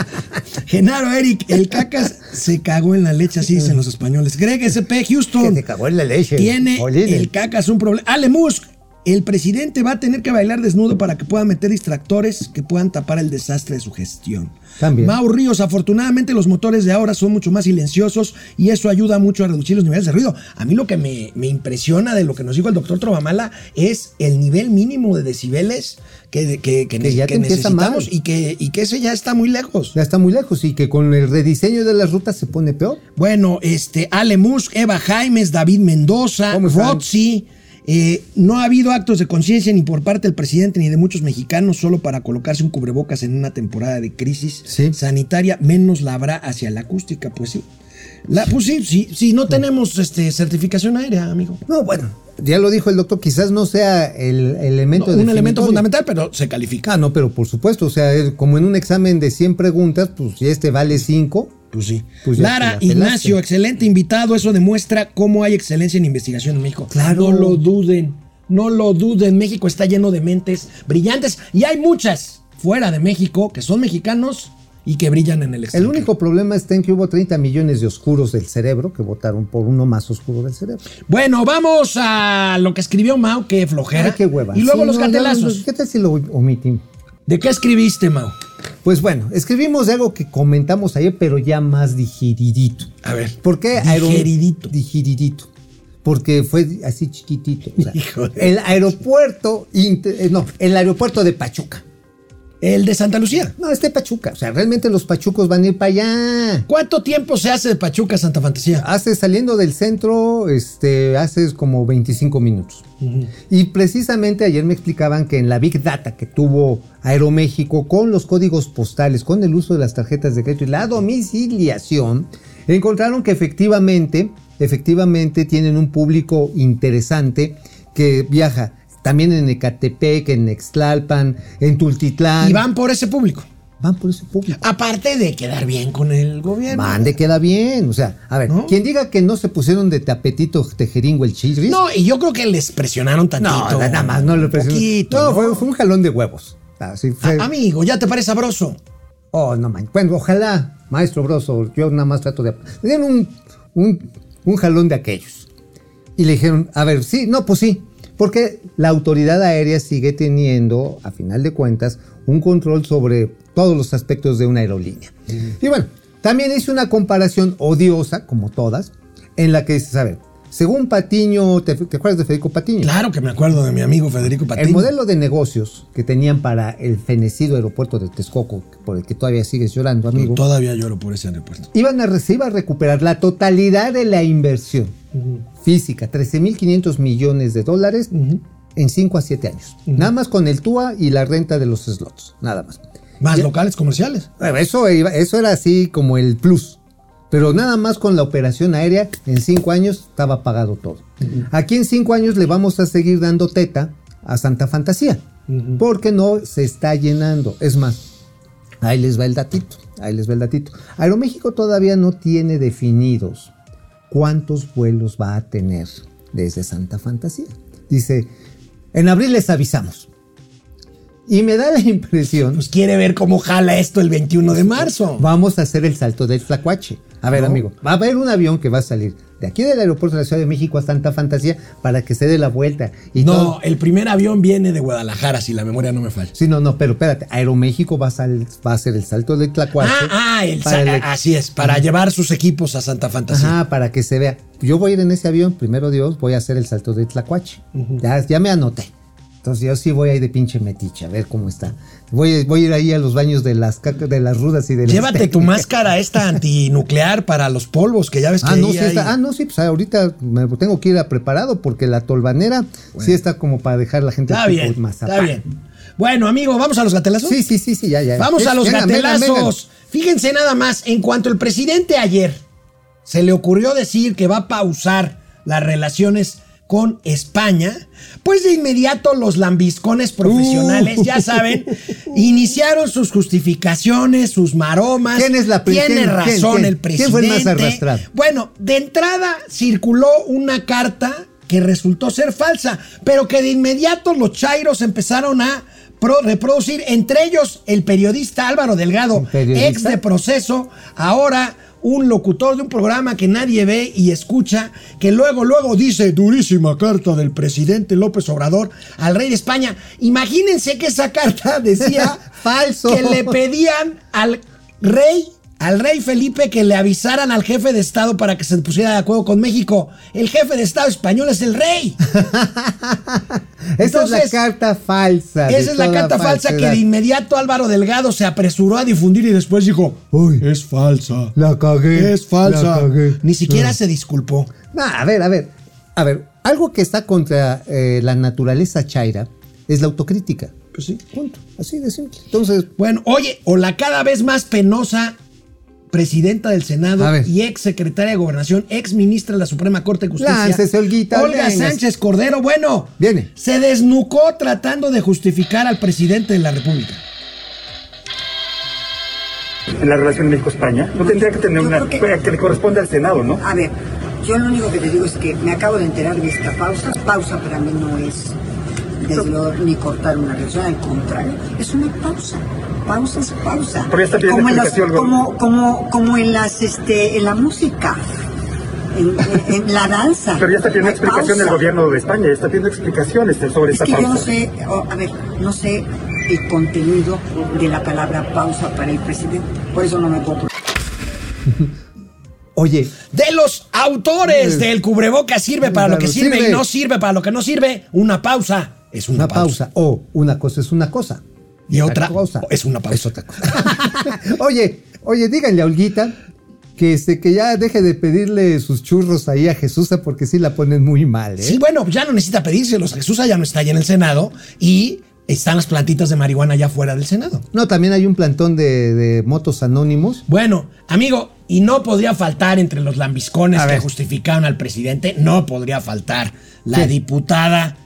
(laughs) Genaro Eric, el cacas se cagó en la leche, así dicen los españoles. Greg SP Houston. Que se cagó en la leche. Tiene el cacas un problema. Ale Musk, el presidente va a tener que bailar desnudo para que pueda meter distractores que puedan tapar el desastre de su gestión. También. Mau Ríos, afortunadamente los motores de ahora son mucho más silenciosos y eso ayuda mucho a reducir los niveles de ruido. A mí lo que me, me impresiona de lo que nos dijo el doctor Trovamala es el nivel mínimo de decibeles que, que, que, Que ya te necesitamos y que, y que ese ya está muy lejos. Ya está muy lejos y que con el rediseño de las rutas se pone peor. Bueno, este, Ale Musk, Eva Jaimes, David Mendoza, ¿Cómo están? Eh, no ha habido actos de conciencia ni por parte del presidente ni de muchos mexicanos solo para colocarse un cubrebocas en una temporada de crisis Sí. sanitaria, menos la habrá hacia la acústica, pues sí. La, pues sí, sí, sí, no tenemos este, certificación aérea, amigo. No, bueno, ya lo dijo el doctor, quizás no sea el elemento No, un elemento fundamental, pero se califica. Ah, no, pero por supuesto, o sea, como en un examen de 100 preguntas, pues si este vale 5, Pues sí. Pues Lara. Ignacio, excelente invitado. Eso demuestra cómo hay excelencia en investigación en México. Claro. No lo duden. No lo duden. México está lleno de mentes brillantes. Y hay muchas fuera de México que son mexicanos y que brillan en el el extranjero. único problema está en que hubo 30 millones de oscuros del cerebro que votaron por uno más oscuro del cerebro. Bueno, vamos a lo que escribió Mao, que flojera. Ay, qué hueva. Y luego Sí, los no, cartelazos. no, ¿Qué tal si lo omitimos? ¿De qué escribiste, Mao? Pues bueno, escribimos de algo que comentamos ayer, pero ya más digeridito. A ver. ¿Por qué Digeridito. Digeridito. Porque fue así chiquitito. o sea, Hijo de- el aeropuerto, inter- eh, no, el aeropuerto de Pachuca. El de Santa Lucía. No, este Pachuca. O sea, realmente los pachucos van a ir para allá. ¿Cuánto tiempo se hace de Pachuca a Santa Fantasía? Hace saliendo del centro, este, haces como 25 minutos. Y precisamente ayer me explicaban que en la Big Data que tuvo Aeroméxico con los códigos postales, con el uso de las tarjetas de crédito y la domiciliación, encontraron que efectivamente, efectivamente tienen un público interesante que viaja también en Ecatepec, en Nextlalpan, en Tultitlán. Y van por ese público. Van por ese público. Aparte de quedar bien con el gobierno. Mande queda bien. O sea, a ver, ¿No? quien diga que no se pusieron de tapetito tejeringo el chirris. No, y yo creo que les presionaron tantito. no, nada más, no lo presionó. Poquito, no, ¿no? Fue, fue un jalón de huevos. Así fue. A- amigo, ya te parece sabroso. oh, no man. Bueno, ojalá, maestro Broso, yo nada más trato de. Le dieron un, un, un jalón de aquellos. Y le dijeron, a ver, sí, no, pues sí. Porque la autoridad aérea sigue teniendo, a final de cuentas, un control sobre todos los aspectos de una aerolínea. Y bueno, también hice una comparación odiosa, como todas, en la que dices, a ver, según Patiño, ¿te, te acuerdas de Federico Patiño? Claro que me acuerdo de mi amigo Federico Patiño. El modelo de negocios que tenían para el fenecido aeropuerto de Texcoco, por el que todavía sigues llorando, amigo, Todavía lloro por ese aeropuerto. iban a, re- se iba a recuperar la totalidad de la inversión física, 13.500 millones de dólares en 5 a 7 años. Nada más con el TUA y la renta de los slots, nada más. Más Ya- locales comerciales. Eso, iba- eso era así como el plus. Pero nada más con la operación aérea, en cinco años estaba pagado todo. Aquí en cinco años le vamos a seguir dando teta a Santa Fantasía. Porque no se está llenando. Es más, ahí les va el datito. Ahí les va el datito. Aeroméxico todavía no tiene definidos cuántos vuelos va a tener desde Santa Fantasía. Dice, en abril les avisamos. Y me da la impresión Pues quiere ver cómo jala esto el 21 de marzo. Vamos a hacer el salto del Tlacuache. A ver, No. amigo, va a haber un avión que va a salir de aquí del aeropuerto de la Ciudad de México a Santa Fantasía para que se dé la vuelta. Y no, todo- el primer avión viene de Guadalajara, si la memoria no me falla. Sí, no, no, pero espérate, Aeroméxico va a, sal- va a hacer el salto del Tlacuache. Ah, ah, el para el- así es, para llevar sus equipos a Santa Fantasía. Ajá, para que se vea. Yo voy a ir en ese avión, primero Dios, voy a hacer el salto del Tlacuache. ya, ya me anoté. Entonces yo sí voy a ir de pinche metiche, a ver cómo está. Voy, voy a ir ahí a los baños de las, de las rudas y de las... Llévate (laughs) tu máscara esta antinuclear para los polvos, que ya ves que Ah, no, ahí sí hay- está. Ah, no, sí, pues ahorita me tengo que ir a preparado porque la tolvanera sí está como para dejar a la gente Está bien, mazapán. está bien. Bueno, amigo, ¿vamos a los gatelazos? Sí, sí, sí, sí, ya, ya. Vamos a los Venga, venga, gatelazos. Fíjense nada más, en cuanto el presidente ayer se le ocurrió decir que va a pausar las relaciones con España, pues de inmediato los lambiscones profesionales, Uh. ya saben, iniciaron sus justificaciones, sus maromas. ¿Quién es la Tiene quién- razón quién- el presidente. quién fue el más arrastrado? Bueno, de entrada circuló una carta que resultó ser falsa, pero que de inmediato los chairos empezaron a pro- reproducir, entre ellos el periodista Álvaro Delgado, ¿El periodista? ex de proceso, ahora un locutor de un programa que nadie ve y escucha, que luego, luego dice, durísima carta del presidente López Obrador al rey de España. Imagínense que esa carta decía (laughs) Falso. que le pedían al rey, al rey Felipe que le avisaran al jefe de Estado para que se pusiera de acuerdo con México. El jefe de Estado español es el rey. (laughs) Esa es la Entonces, carta falsa. Esa es la carta falsa que de inmediato Álvaro Delgado se apresuró a difundir y después dijo, Uy. es falsa. La cagué. Es falsa. cagué. Ni siquiera No. se disculpó. No, a ver, a ver. A ver, algo que está contra eh, la naturaleza chaira es la autocrítica. Pues sí. Punto. Así de simple. Entonces, Bueno, oye, o la cada vez más penosa presidenta del Senado y ex secretaria de Gobernación, ex ministra de la Suprema Corte de Justicia, Láncese, Olguita, Olga. Sánchez Cordero, bueno, Viene. se desnucó tratando de justificar al presidente de la República. en la relación México-España. No tendría que tener Yo una. que- que le corresponde al Senado, ¿no? A ver, yo lo único que te digo es que me acabo de enterar de esta pausa. Pausa para mí no es desde luego, ni cortar una relación, al contrario, es una pausa. Pausa es pausa. Como en, las- como, como, como en las este, en la música, en, en- en la danza. Pero ya está pidiendo explicación del pausa. gobierno de España, ya está pidiendo explicaciones sobre Es esta que yo no pausa. sé, oh, a ver, no sé el contenido de la palabra pausa para el presidente. Por eso no me puedo (laughs) oye, De los autores del cubreboca sirve para lo que sirve. y no sirve para lo que no sirve, una pausa es una, una pausa. O una cosa es una cosa. Y otra cosa es una pausa. Es otra cosa. (laughs) oye, oye, díganle a Olguita que, este, que ya deje de pedirle sus churros ahí a Jesús porque sí la ponen muy mal, ¿eh? Sí, bueno, ya no necesita pedírselos. Jesús ya no está allá en el Senado y están las plantitas de marihuana allá fuera del Senado. No, también hay un plantón de, de motos anónimos. Bueno, amigo, y no podría faltar entre los lambiscones A que ver. justificaron al presidente, no podría faltar la diputada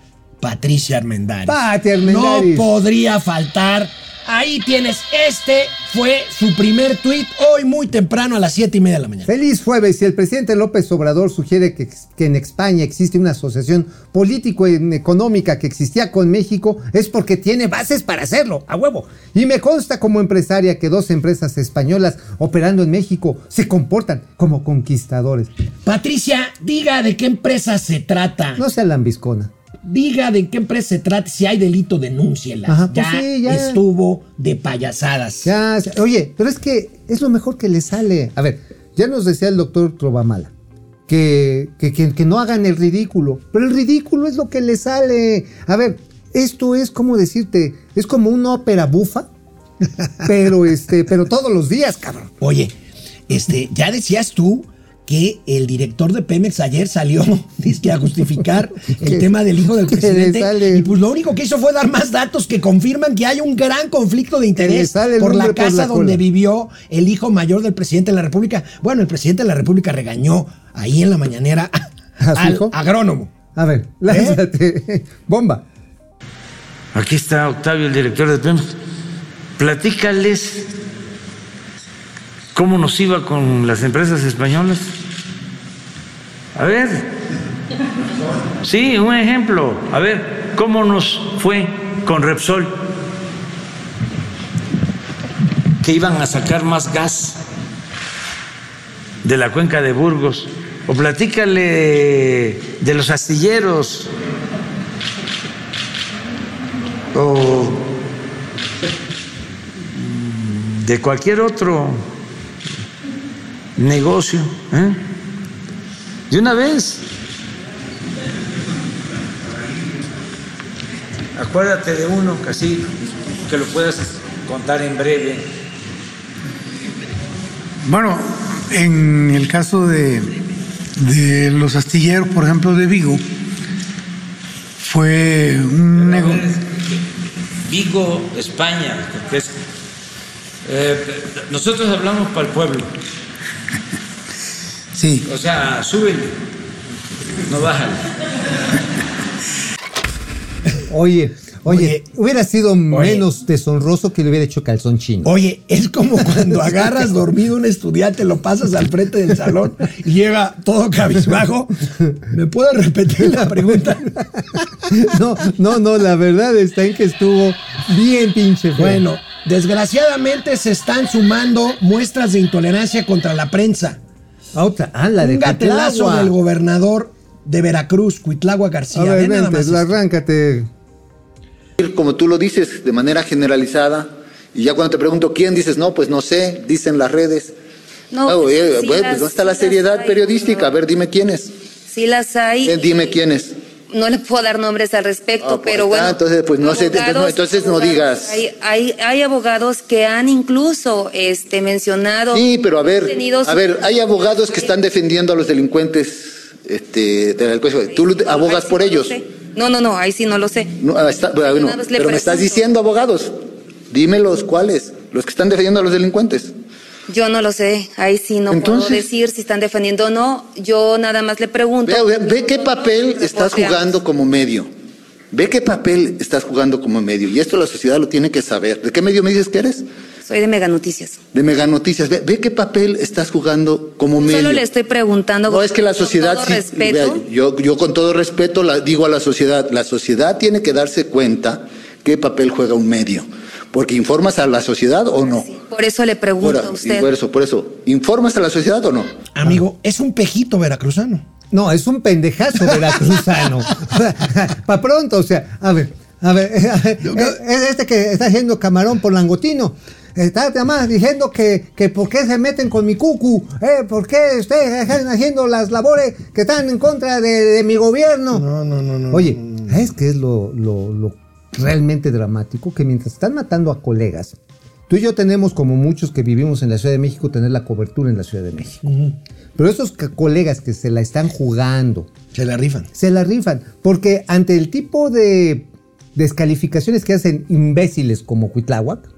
Patricia Armendáriz. Pati Armendáriz. No podría faltar. Ahí tienes, este fue su primer tuit hoy muy temprano a las siete y media de la mañana. Feliz jueves. Si el presidente López Obrador sugiere que, que en España existe una asociación político-económica que existía con México, es porque tiene bases para hacerlo, a huevo. Y me consta como empresaria que dos empresas españolas operando en México se comportan como conquistadores. Patricia, diga de qué empresa se trata. No sea lambiscona. Diga de qué empresa se trata. Si hay delito, denúnciela. Ajá, pues ya, sí, ya. estuvo de payasadas. Ya, oye, pero es que es lo mejor que le sale. A ver, ya nos decía el doctor Trovamala que, que, que, que no hagan el ridículo, pero el ridículo es lo que le sale. A ver, esto es como decirte, es como una ópera bufa, (laughs) pero este, pero todos los días, cabrón. Oye, este, ya decías tú que el director de Pemex ayer salió (laughs) dizque, a justificar (laughs) el tema del hijo del (laughs) presidente. Y pues lo único que hizo fue dar más datos que confirman que hay un gran conflicto de interés por la por casa la donde vivió el hijo mayor del presidente de la República. Bueno, el presidente de la República regañó ahí en la mañanera ¿A su al hijo? agrónomo. A ver, lánzate. Bomba. Aquí está Octavio, el director de Pemex. Platícales cómo nos iba con las empresas españolas. A ver. Sí, un ejemplo. A ver, ¿cómo nos fue con Repsol? Que iban a sacar más gas de la cuenca de Burgos. O platícale de los astilleros o de cualquier otro negocio. ¿eh? De una vez. Acuérdate de uno, casi que lo puedas contar en breve. Bueno, en el caso de, de los astilleros, por ejemplo, de Vigo, fue un negocio. Vigo, España, que es- eh, nosotros hablamos para el pueblo, Sí, o sea, súbele, no bájale. Oye, oye, Oye. hubiera sido Oye. menos deshonroso que le hubiera hecho calzón chino. Oye, es como cuando agarras dormido un estudiante, lo pasas al frente del salón y llega todo cabizbajo. ¿Me puedes repetir la pregunta? (laughs) No, no, no, la verdad está en que estuvo bien pinche feo. Bueno, desgraciadamente se están sumando muestras de intolerancia contra la prensa. Otra, ah, la de Un gatelazo Cuitlagua. del gobernador de Veracruz, Cuitlagua García. A ver, vente, más arráncate. Como tú lo dices de manera generalizada, y ya cuando te pregunto quién, dices, no, pues no sé, dicen las redes. No, Ah, pues, oye, sí bueno, las- pues ¿dónde está sí la seriedad hay, periodística? A ver, dime quiénes. Sí las hay. Eh, dime quiénes. No le puedo dar nombres al respecto, Ah, pues, pero bueno. ah, entonces, pues, no sé, no, entonces no digas. Hay, hay, hay abogados que han incluso este, mencionado. Sí, pero a ver, a ver, hay abogados que están defendiendo a los delincuentes este, de la delincuencia. Tú abogas por ellos. No, no, no, ahí sí no lo sé. No, está- bueno, pero me estás diciendo abogados. Dímelos cuáles. Los que están defendiendo a los delincuentes. Yo no lo sé, ahí sí no Entonces- puedo decir si están defendiendo o no. Yo nada más le pregunto. Ve, ve- ve qué papel estás jugando como medio. Ve qué papel estás jugando como medio. Y esto la sociedad lo tiene que saber. ¿De qué medio me dices que eres? Soy de Mega Noticias. De Mega Noticias. Ve, ve qué papel estás jugando como medio. Solo le estoy preguntando. No, es que la con sociedad todo sí, respeto. vea, yo, yo con todo respeto la, digo a la sociedad, la sociedad tiene que darse cuenta qué papel juega un medio. Porque informas a la sociedad o no. Por eso le pregunto Por, a usted. por eso, por eso, ¿informas a la sociedad o no? Amigo, es un pejito veracruzano. No, es un pendejazo veracruzano. (laughs) (laughs) Para pronto, o sea, a ver, a ver, (laughs) es este que está haciendo camarón por langotino. Está además diciendo que, que por qué se meten con mi cucu, eh, por qué ustedes están haciendo las labores que están en contra de, de mi gobierno. No, no, no, no. Oye, ¿sabes qué es lo, lo- lo realmente dramático? Que mientras están matando a colegas, tú y yo tenemos, como muchos que vivimos en la Ciudad de México, tener la cobertura en la Ciudad de México. Pero esos colegas que se la están jugando, Se la rifan. se la rifan. Porque ante el tipo de descalificaciones que hacen imbéciles como Cuitláhuac,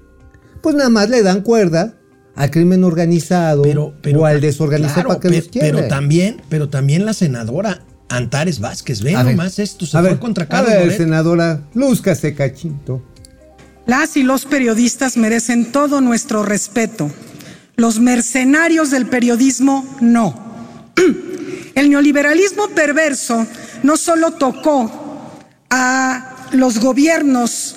pues nada más le dan cuerda al crimen organizado o al desorganizado Claro, para que pe- los quiebre. pero también, pero también la senadora Antares Vázquez, ve A ver, nomás esto, se a fue ver, contra a Carlos ver, Loret. senadora, lúzcase cachito. Las y los periodistas merecen todo nuestro respeto. Los mercenarios del periodismo no. (clears throat) El neoliberalismo perverso no solo tocó a los gobiernos,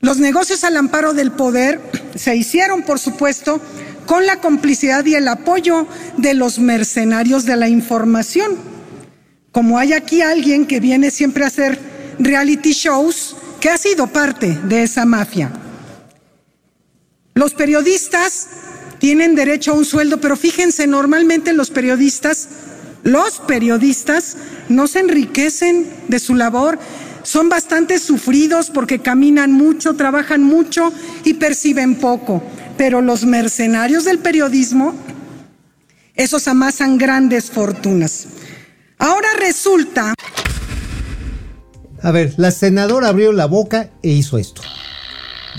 los negocios al amparo del poder (clears throat) se hicieron, por supuesto, con la complicidad y el apoyo de los mercenarios de la información. Como hay aquí alguien que viene siempre a hacer reality shows, que ha sido parte de esa mafia. Los periodistas tienen derecho a un sueldo, pero fíjense, normalmente los periodistas, los periodistas no se enriquecen de su labor, son bastante sufridos porque caminan mucho, trabajan mucho y perciben poco. Pero los mercenarios del periodismo, esos amasan grandes fortunas. Ahora resulta A ver, la senadora abrió la boca e hizo esto.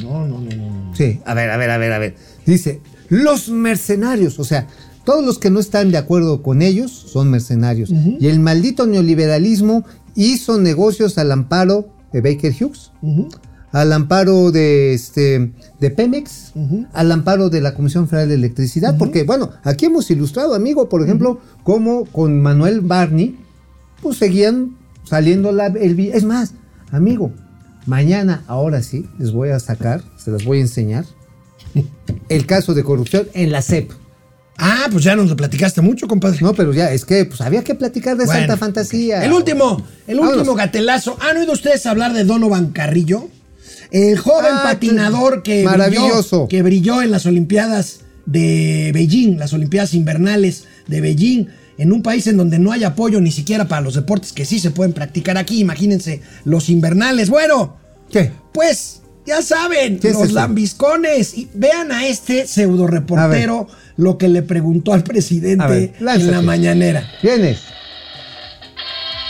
No, no, no, no. Sí, a ver, a ver, a ver, a ver. Dice, los mercenarios, o sea, todos los que no están de acuerdo con ellos son mercenarios. Y el maldito neoliberalismo hizo negocios al amparo de Baker Hughes, al amparo de, este, de Pemex, al amparo de la Comisión Federal de Electricidad, porque, bueno, aquí hemos ilustrado, amigo, por ejemplo, cómo con Manuel Barney, pues seguían saliendo la, el... Es más, amigo, mañana, ahora sí, les voy a sacar, se las voy a enseñar, el caso de corrupción en la CEP. Ah, pues ya nos lo platicaste mucho, compadre. No, pero ya, es que pues había que platicar de Bueno, Santa Fantasía. El último, el Vámonos. último gatelazo. ¿Han oído ustedes hablar de Donovan Carrillo? El joven Ah, patinador que maravilloso. brilló, que brilló en las Olimpiadas de Beijing, las Olimpiadas invernales de Beijing, en un país en donde no hay apoyo ni siquiera para los deportes que sí se pueden practicar aquí. Imagínense, los invernales. Bueno, ¿Qué? pues ya saben, ¿Qué es los lambiscones. Y vean a este pseudo reportero lo que le preguntó al presidente ver, en la mañanera. ¿Quién es?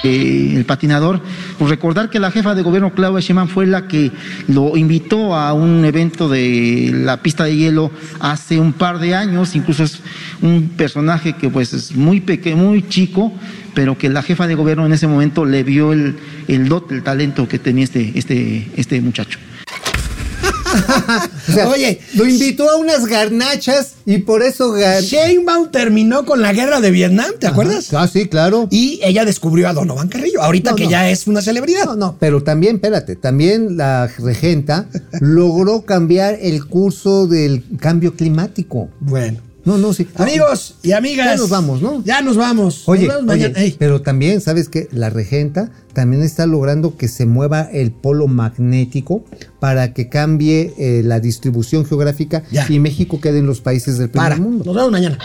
El patinador, pues recordar que la jefa de gobierno Claudia Sheinbaum fue la que lo invitó a un evento de la pista de hielo hace un par de años, incluso es un personaje que pues es muy pequeño, muy chico, pero que la jefa de gobierno en ese momento le vio el, el dote, el talento que tenía este, este, este muchacho. (laughs) O sea, Oye, lo invitó a unas garnachas y por eso gan- Sheinbaum terminó con la guerra de Vietnam, ¿te acuerdas? Ah, sí, claro. Y ella descubrió a Donovan Carrillo, ahorita No, que no. ya es una celebridad. No, no, pero también, espérate, también la regenta logró cambiar el curso del cambio climático. Bueno. No, no, sí. Amigos y amigas. Ya nos vamos, ¿no? Ya nos vamos. Oye, Nos vemos oye, pero también, ¿sabes qué? La regenta también está logrando que se mueva el polo magnético para que cambie eh, la distribución geográfica Ya. y México quede en los países del primer Para. mundo. Nos vemos mañana.